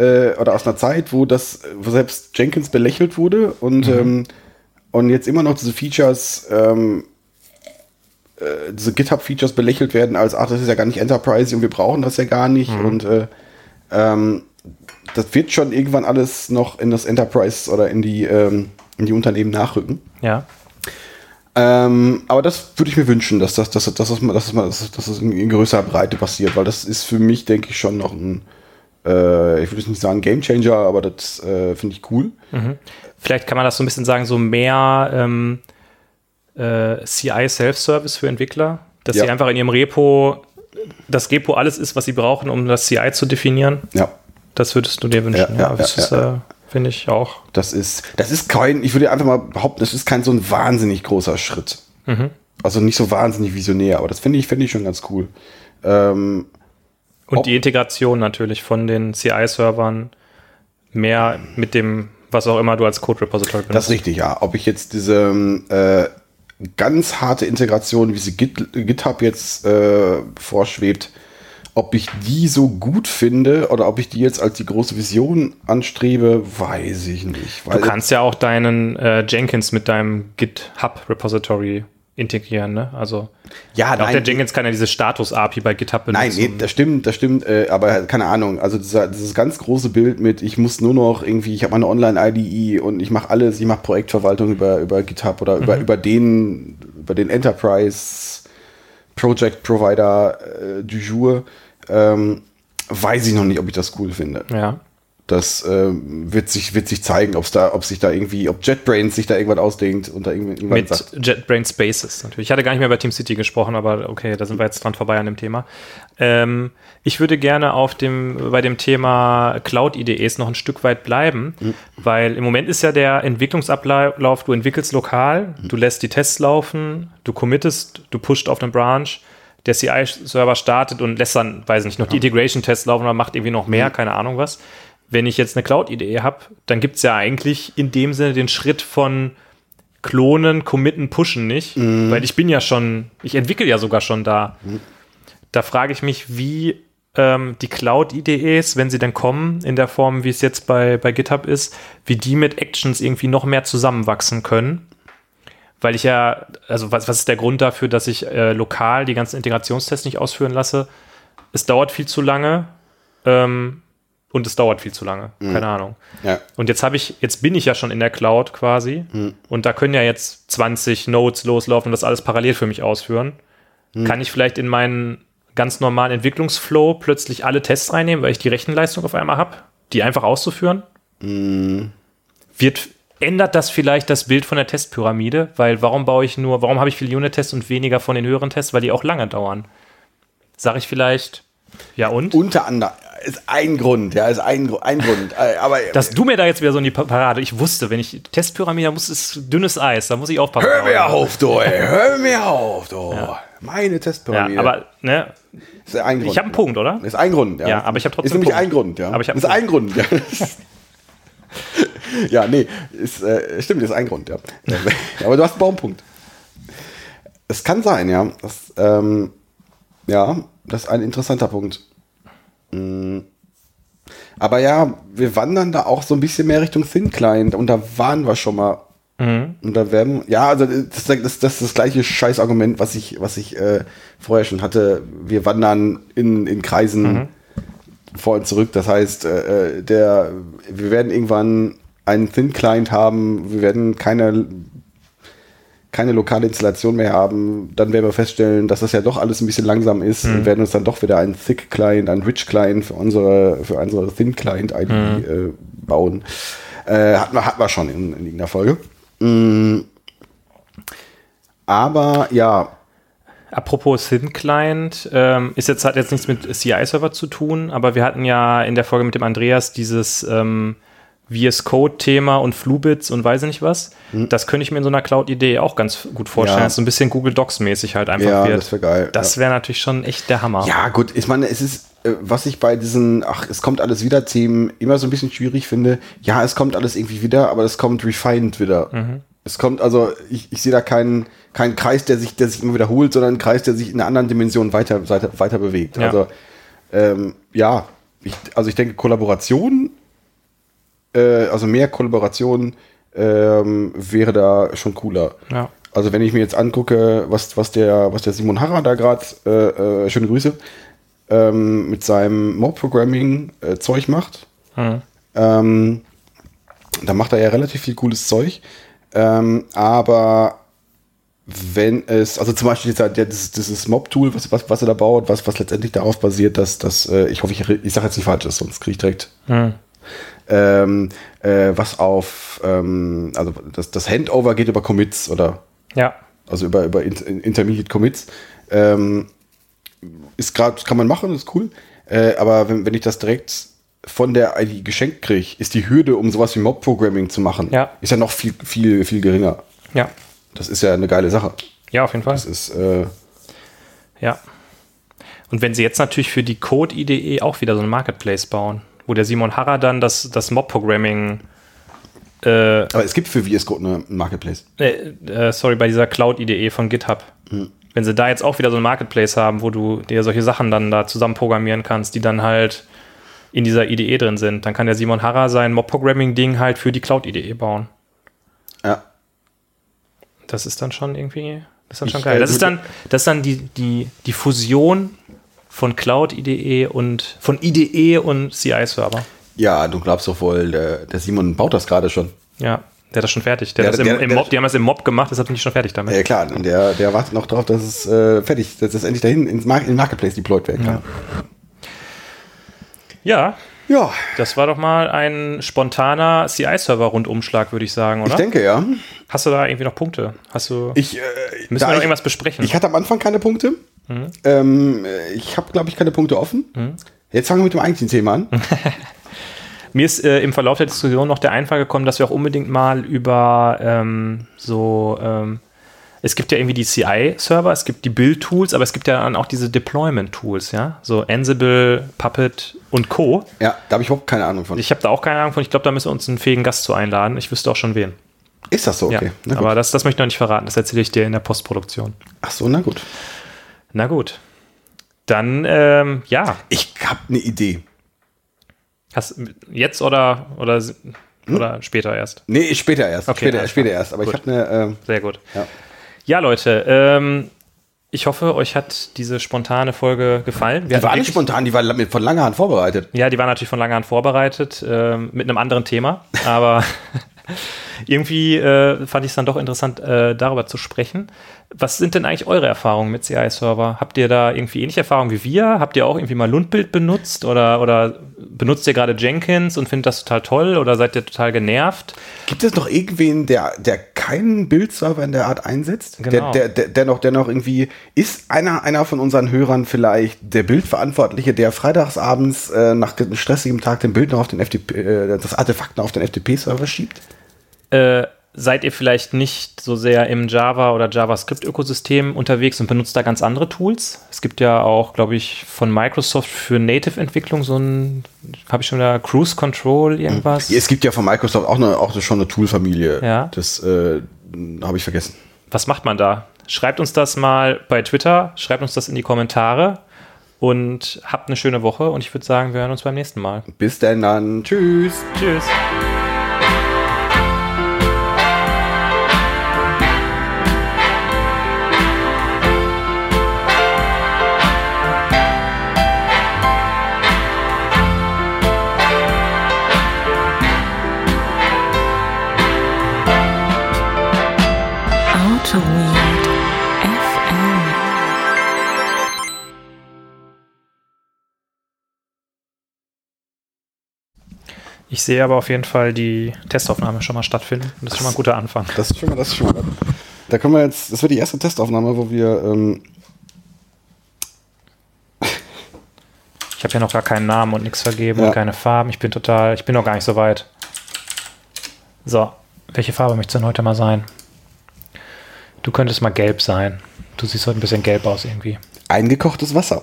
äh, oder aus einer Zeit, wo das, wo selbst Jenkins belächelt wurde und ähm, und jetzt immer noch diese Features, ähm, äh, diese GitHub-Features belächelt werden als, ach, das ist ja gar nicht Enterprise und wir brauchen das ja gar nicht und äh, ähm, das wird schon irgendwann alles noch in das Enterprise oder in die ähm, in die Unternehmen nachrücken. Ja. Ähm, aber das würde ich mir wünschen, dass das, dass, dass, dass, das mal, dass, das- dass das in, in größerer Breite passiert, weil das ist für mich, denke ich, schon noch ein, äh, ich würde nicht sagen Gamechanger, aber das äh, finde ich cool. Vielleicht kann man das so ein bisschen sagen, so mehr ähm, äh, CI Self-Service für Entwickler, dass Ja. sie einfach in ihrem Repo das Repo alles ist, was sie brauchen, um das CI zu definieren. Ja, Das würdest du dir wünschen. Ja, ja, das ja, ist, ja. äh, finde ich auch. das ist, das ist kein, ich würde einfach mal behaupten, das ist kein so ein wahnsinnig großer Schritt. Also nicht so wahnsinnig visionär, aber das finde ich, finde ich schon ganz cool. Ähm, Und die Integration natürlich von den CI-Servern mehr mit dem, was auch immer du als Code-Repository Das ist richtig, ja. Ob ich jetzt diese ähm, äh, ganz harte Integration, wie sie Git, GitHub jetzt äh, vorschwebt, ob ich die so gut finde oder ob ich die jetzt als die große Vision anstrebe, weiß ich nicht. Du kannst ja auch deinen äh, Jenkins mit deinem GitHub-Repository integrieren, ne? Also ja, auch der Jenkins kann ja diese Status-API bei GitHub benutzen. Nein, nee, das stimmt, das stimmt, äh, aber keine Ahnung. Also dieser, dieses ganz große Bild mit, ich muss nur noch irgendwie, ich habe meine Online-IDE und ich mache alles, ich mache Projektverwaltung über, über GitHub oder über, über den, über den Enterprise Project Provider äh, du jour, ähm, weiß ich noch nicht, ob ich das cool finde. ja. Das ähm, wird sich, wird sich zeigen, ob's da, ob sich da irgendwie, ob JetBrains sich da irgendwas ausdenkt und da irgendwann Mit sagt. JetBrains Spaces natürlich. Ich hatte gar nicht mehr über TeamCity gesprochen, aber okay, da sind wir jetzt dran vorbei an dem Thema. Ähm, ich würde gerne auf dem, bei dem Thema Cloud-IDEs noch ein Stück weit bleiben, Mhm. weil im Moment ist ja der Entwicklungsablauf, du entwickelst lokal, Mhm. du lässt die Tests laufen, du committest, du pusht auf den Branch, der CI-Server startet und lässt dann, weiß nicht, noch die Integration-Tests laufen oder macht irgendwie noch mehr, Mhm. keine Ahnung was. Wenn ich jetzt eine Cloud-Idee habe, dann gibt es ja eigentlich in dem Sinne den Schritt von klonen, committen, pushen nicht, weil ich bin ja schon, ich entwickle ja sogar schon da. Da frage ich mich, wie ähm, die Cloud-IDEs, wenn sie dann kommen, in der Form, wie es jetzt bei, bei GitHub ist, wie die mit Actions irgendwie noch mehr zusammenwachsen können. Weil ich ja, also was, was ist der Grund dafür, dass ich äh, lokal die ganzen Integrationstests nicht ausführen lasse? Es dauert viel zu lange ähm, und es dauert viel zu lange. Keine Ahnung. Ja. Und jetzt habe ich, jetzt bin ich ja schon in der Cloud quasi und da können ja jetzt 20 Nodes loslaufen und das alles parallel für mich ausführen. Kann ich vielleicht in meinen ganz normalen Entwicklungsflow plötzlich alle Tests reinnehmen, weil ich die Rechenleistung auf einmal habe, die einfach auszuführen? Wird, ändert das vielleicht das Bild von der Testpyramide? Weil warum baue ich nur, warum habe ich viele Unit-Tests und weniger von den höheren Tests, weil die auch lange dauern? Sag ich vielleicht, ja und? Unter anderem ist ein Grund, ja, ist ein, ein Grund. Äh, Aber Dass du mir da jetzt wieder so in die Pa- Parade, ich wusste, wenn ich Testpyramide, muss es dünnes Eis, da muss ich aufpassen. hör mir auf, du, ey, *laughs* hör mir auf, du. Meine Ja, Testpyramide. aber ne, ist ein Grund. ich habe einen Punkt, oder? Ist ein Grund, ja. Ja, aber ich hab trotzdem Ist nämlich ein. Grund, ja. Aber ich ist ein Grund, ja. *laughs* ja, nee, ist, äh, stimmt, ist ein Grund, ja. *laughs* aber du hast einen Baumpunkt. Es kann sein, ja. Das, ähm, ja, das ist ein interessanter Punkt. Mm. Aber ja, wir wandern da auch so ein bisschen mehr Richtung Thin Client und da waren wir schon mal. Mhm. Und da werden, ja, also das, das, das, ist das gleiche Scheißargument, was ich, was ich äh, vorher schon hatte. Wir wandern in, in Kreisen Mhm. vor und zurück. Das heißt, äh, äh, der, wir werden irgendwann einen Thin Client haben. Wir werden keine keine lokale Installation mehr haben, dann werden wir feststellen, dass das ja doch alles ein bisschen langsam ist und werden uns dann doch wieder einen Thick Client, einen Rich Client für unsere, für unsere Thin Client ID äh, bauen. Äh, hatten, wir, hatten wir schon in, in irgendeiner Folge. Mm. Aber ja, Apropos Thin Client, ähm, ist jetzt, hat jetzt nichts mit CI-Server zu tun, aber wir hatten ja in der Folge mit dem Andreas dieses ähm, VS Code-Thema und Flubits und weiß ich nicht was. Das könnte ich mir in so einer Cloud-Idee auch ganz gut vorstellen. Ja. so ein bisschen Google Docs-mäßig halt einfach ja, wird. das wäre geil. Das wäre natürlich schon echt der Hammer. Ja, gut, ich meine, es ist, äh, was ich bei diesen, ach, es kommt alles wieder Themen immer so ein bisschen schwierig finde. Ja, es kommt alles irgendwie wieder, aber es kommt refined wieder. Es kommt, also, ich, ich sehe da keinen, keinen Kreis, der sich, der sich immer wiederholt, sondern einen Kreis, der sich in einer anderen Dimension weiter, weiter, weiter bewegt. Ja. Also, ähm, ja, ich, also ich denke, Kollaboration, äh, also mehr Kollaboration ähm, wäre da schon cooler. Ja. Also wenn ich mir jetzt angucke, was, was, der, was der Simon Harrer da gerade, äh, äh, schöne Grüße, ähm, mit seinem Mob-Programming-Zeug macht, Mhm. ähm, da macht er ja relativ viel cooles Zeug. Ähm, aber wenn es, also zum Beispiel jetzt halt der, dieses, dieses Mob-Tool, was, was, was er da baut, was, was letztendlich darauf basiert, dass, dass äh, ich hoffe, ich, ich sage jetzt nicht falsch, sonst kriege ich direkt Mhm. Ähm, äh, was auf, ähm, also das, das Handover geht über Commits oder Ja. also über, über Inter Intermediate Commits. Ähm, ist gerade, kann man machen, ist cool. Äh, aber wenn, wenn ich das direkt von der ID geschenkt kriege, ist die Hürde, um sowas wie Mob-Programming zu machen, Ja. ist ja noch viel, viel, viel geringer. Ja. Das ist ja eine geile Sache. Ja, auf jeden Fall. Das ist, äh, Ja. Und wenn sie jetzt natürlich für die Code-IDE auch wieder so einen Marketplace bauen, wo der Simon Harrer dann das, das Mob-Programming, äh, aber es gibt für VS Code eine- Marketplace. äh, äh, sorry, bei dieser Cloud-IDE von GitHub. Wenn sie da jetzt auch wieder so einen Marketplace haben, wo du dir solche Sachen dann da zusammen programmieren kannst, die dann halt in dieser IDE drin sind, dann kann der Simon Harrer sein Mob-Programming-Ding halt für die Cloud-IDE bauen. Ja. Das ist dann schon irgendwie, das ist dann schon geil. äh, Das ist dann, das ist dann die, die, die Fusion von Cloud IDE und von IDE und CI-Server. Ja, du glaubst doch wohl, der, der Simon baut das gerade schon. Ja, der hat das schon fertig. Der hat das der- im, im der- Mob, die haben das im Mob gemacht, deshalb bin ich schon fertig damit. Ja klar, der, der wartet noch drauf, dass es äh, fertig, dass es endlich dahin ins Mar in Marketplace deployed werden kann. Ja, Ja, das war doch mal ein spontaner CI-Server-Rundumschlag, würde ich sagen, oder? ich denke ja. Hast du da irgendwie noch Punkte? Hast du, Ich, äh, müssen wir noch irgendwas besprechen? Ich hatte am Anfang keine Punkte. Mhm. Ähm, äh, ich habe, glaube ich, keine Punkte offen. Jetzt fangen wir mit dem eigentlichen Thema an. *laughs* Mir ist äh, im Verlauf der Diskussion noch der Einfall gekommen, dass wir auch unbedingt mal über ähm, so, ähm, es gibt ja irgendwie die CI-Server, es gibt die Build-Tools, aber es gibt ja dann auch diese Deployment-Tools, ja, so Ansible, Puppet und Co. Ja, da habe ich überhaupt keine Ahnung von. Ich habe da auch keine Ahnung von, ich glaube, da müssen wir uns einen fähigen Gast zu einladen. Ich wüsste auch schon wen. Ist das so? Okay. Ja, aber das, das möchte ich noch nicht verraten, das erzähle ich dir in der Postproduktion. Ach so, na gut. Na gut. Dann, ähm, ja, Ich habe eine Idee. hast, jetzt oder, oder, oder später erst? Nee, später erst. Okay, später, später erst. Aber Gut. ich habe eine. ähm, Sehr gut. Ja. Ja, Leute, ähm, ich hoffe, euch hat diese spontane Folge gefallen. Wir die war nicht spontan, die war von langer Hand vorbereitet. Ja, die war natürlich von langer Hand vorbereitet, ähm, mit einem anderen Thema, aber *laughs* irgendwie äh, fand ich es dann doch interessant, äh, darüber zu sprechen. Was sind denn eigentlich eure Erfahrungen mit CI-Server? Habt ihr da irgendwie ähnliche Erfahrungen wie wir? Habt ihr auch irgendwie mal Lundbild benutzt oder, oder benutzt ihr gerade Jenkins und findet das total toll oder seid ihr total genervt? Gibt es noch irgendwen, der, der keinen Bildserver in der Art einsetzt? Genau. Der, der, der, der, noch, der noch irgendwie. Ist einer, einer von unseren Hörern vielleicht der Bildverantwortliche, der freitagsabends äh, nach einem stressigen Tag den Bild noch auf den FTP, äh, das Artefakt noch auf den FTP-Server schiebt? Äh, seid ihr vielleicht nicht so sehr im Java- oder JavaScript-Ökosystem unterwegs und benutzt da ganz andere Tools? Es gibt ja auch, glaube ich, von Microsoft für Native-Entwicklung so ein, habe ich schon da Cruise Control irgendwas? Es gibt ja von Microsoft auch, eine, auch schon eine Toolfamilie. Ja. Das äh, habe ich vergessen. Was macht man da? Schreibt uns das mal bei Twitter, schreibt uns das in die Kommentare und habt eine schöne Woche und ich würde sagen, wir hören uns beim nächsten Mal. Bis denn dann. Tschüss. Tschüss. Ich sehe aber auf jeden Fall die Testaufnahme schon mal stattfinden. Das ist schon mal ein guter Anfang. Das ist schon mal, das ist schon mal. Da können wir jetzt, das wird die erste Testaufnahme, wo wir, ähm, Ich habe ja noch gar keinen Namen und nichts vergeben Ja. und keine Farben. Ich bin total, ich bin noch gar nicht so weit. So, welche Farbe möchtest du denn heute mal sein? Du könntest mal gelb sein. Du siehst heute ein bisschen gelb aus irgendwie. eingekochtes Wasser.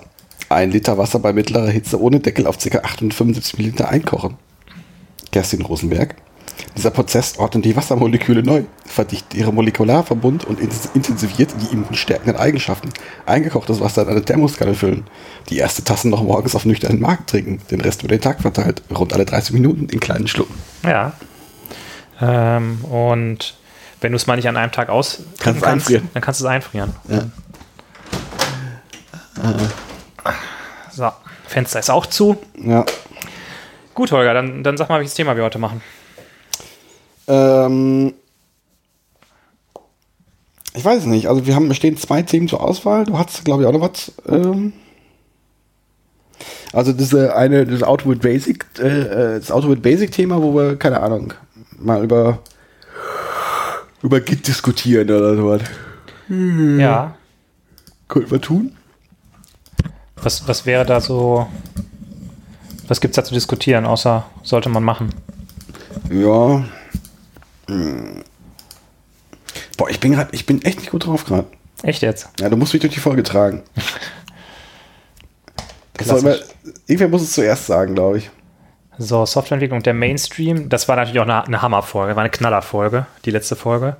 Ein Liter Wasser bei mittlerer Hitze ohne Deckel auf ca. 875 Milliliter einkochen. Kerstin Rosenberg. Dieser Prozess ordnet die Wassermoleküle neu, verdichtet ihre Molekularverbund und int- intensiviert die immunstärkenden Eigenschaften. Eingekochtes Wasser in eine Thermoskanne füllen. Die erste Tasse noch morgens auf nüchternen Magen trinken. Den Rest über den Tag verteilt. Rund alle 30 Minuten in kleinen Schlucken. Ja. Ähm, und wenn du es mal nicht an einem Tag aus Kannst einfrieren. dann kannst du es einfrieren. Ja. So, Fenster ist auch zu. Ja. Gut, Holger, dann, dann sag mal, welches Thema wir heute machen. Ähm, ich weiß es nicht. Also wir haben, stehen zwei Themen zur Auswahl. Du hast, glaube ich, auch noch was. Ähm, also diese eine, das Auto with Basic, äh, äh, das Auto with Basic Thema, wo wir, keine Ahnung, mal über über Git diskutieren oder sowas. Ja. Könnten wir tun? Was, was wäre da so. Was gibt es da zu diskutieren, außer sollte man machen? Ja. Hm. Boah, ich bin gerade, ich bin echt nicht gut drauf gerade. Echt jetzt? Ja, du musst mich durch die Folge tragen. Immer, irgendwer muss es zuerst sagen, glaube ich. So, Softwareentwicklung, der Mainstream, das war natürlich auch eine, eine Hammerfolge, war eine Knallerfolge, die letzte Folge.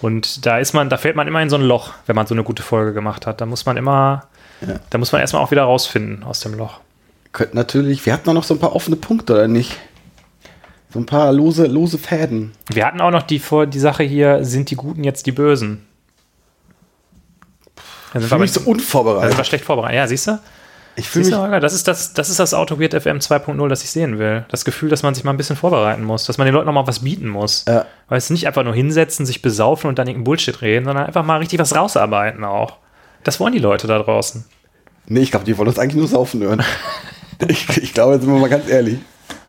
Und da ist man, da fällt man immer in so ein Loch, wenn man so eine gute Folge gemacht hat. Da muss man immer, Ja. da muss man erstmal auch wieder rausfinden aus dem Loch. Könnten natürlich, wir hatten auch noch so ein paar offene Punkte, oder nicht? So ein paar lose, lose Fäden. Wir hatten auch noch die, vor- die Sache hier, sind die Guten jetzt die Bösen? Da sind, Für aber, mich so da sind wir unvorbereitet. schlecht vorbereitet. Ja, siehst du? Ich fühle mich, du, das ist das, das ist das Auto Weird FM 2.0, das ich sehen will. Das Gefühl, dass man sich mal ein bisschen vorbereiten muss, dass man den Leuten noch mal was bieten muss. Ja. Weil es nicht einfach nur hinsetzen, sich besaufen und dann irgendeinen Bullshit reden, sondern einfach mal richtig was rausarbeiten auch. Das wollen die Leute da draußen. nee, ich glaube, die wollen uns eigentlich nur saufen hören. *laughs* ich, ich glaube, jetzt sind wir mal ganz ehrlich.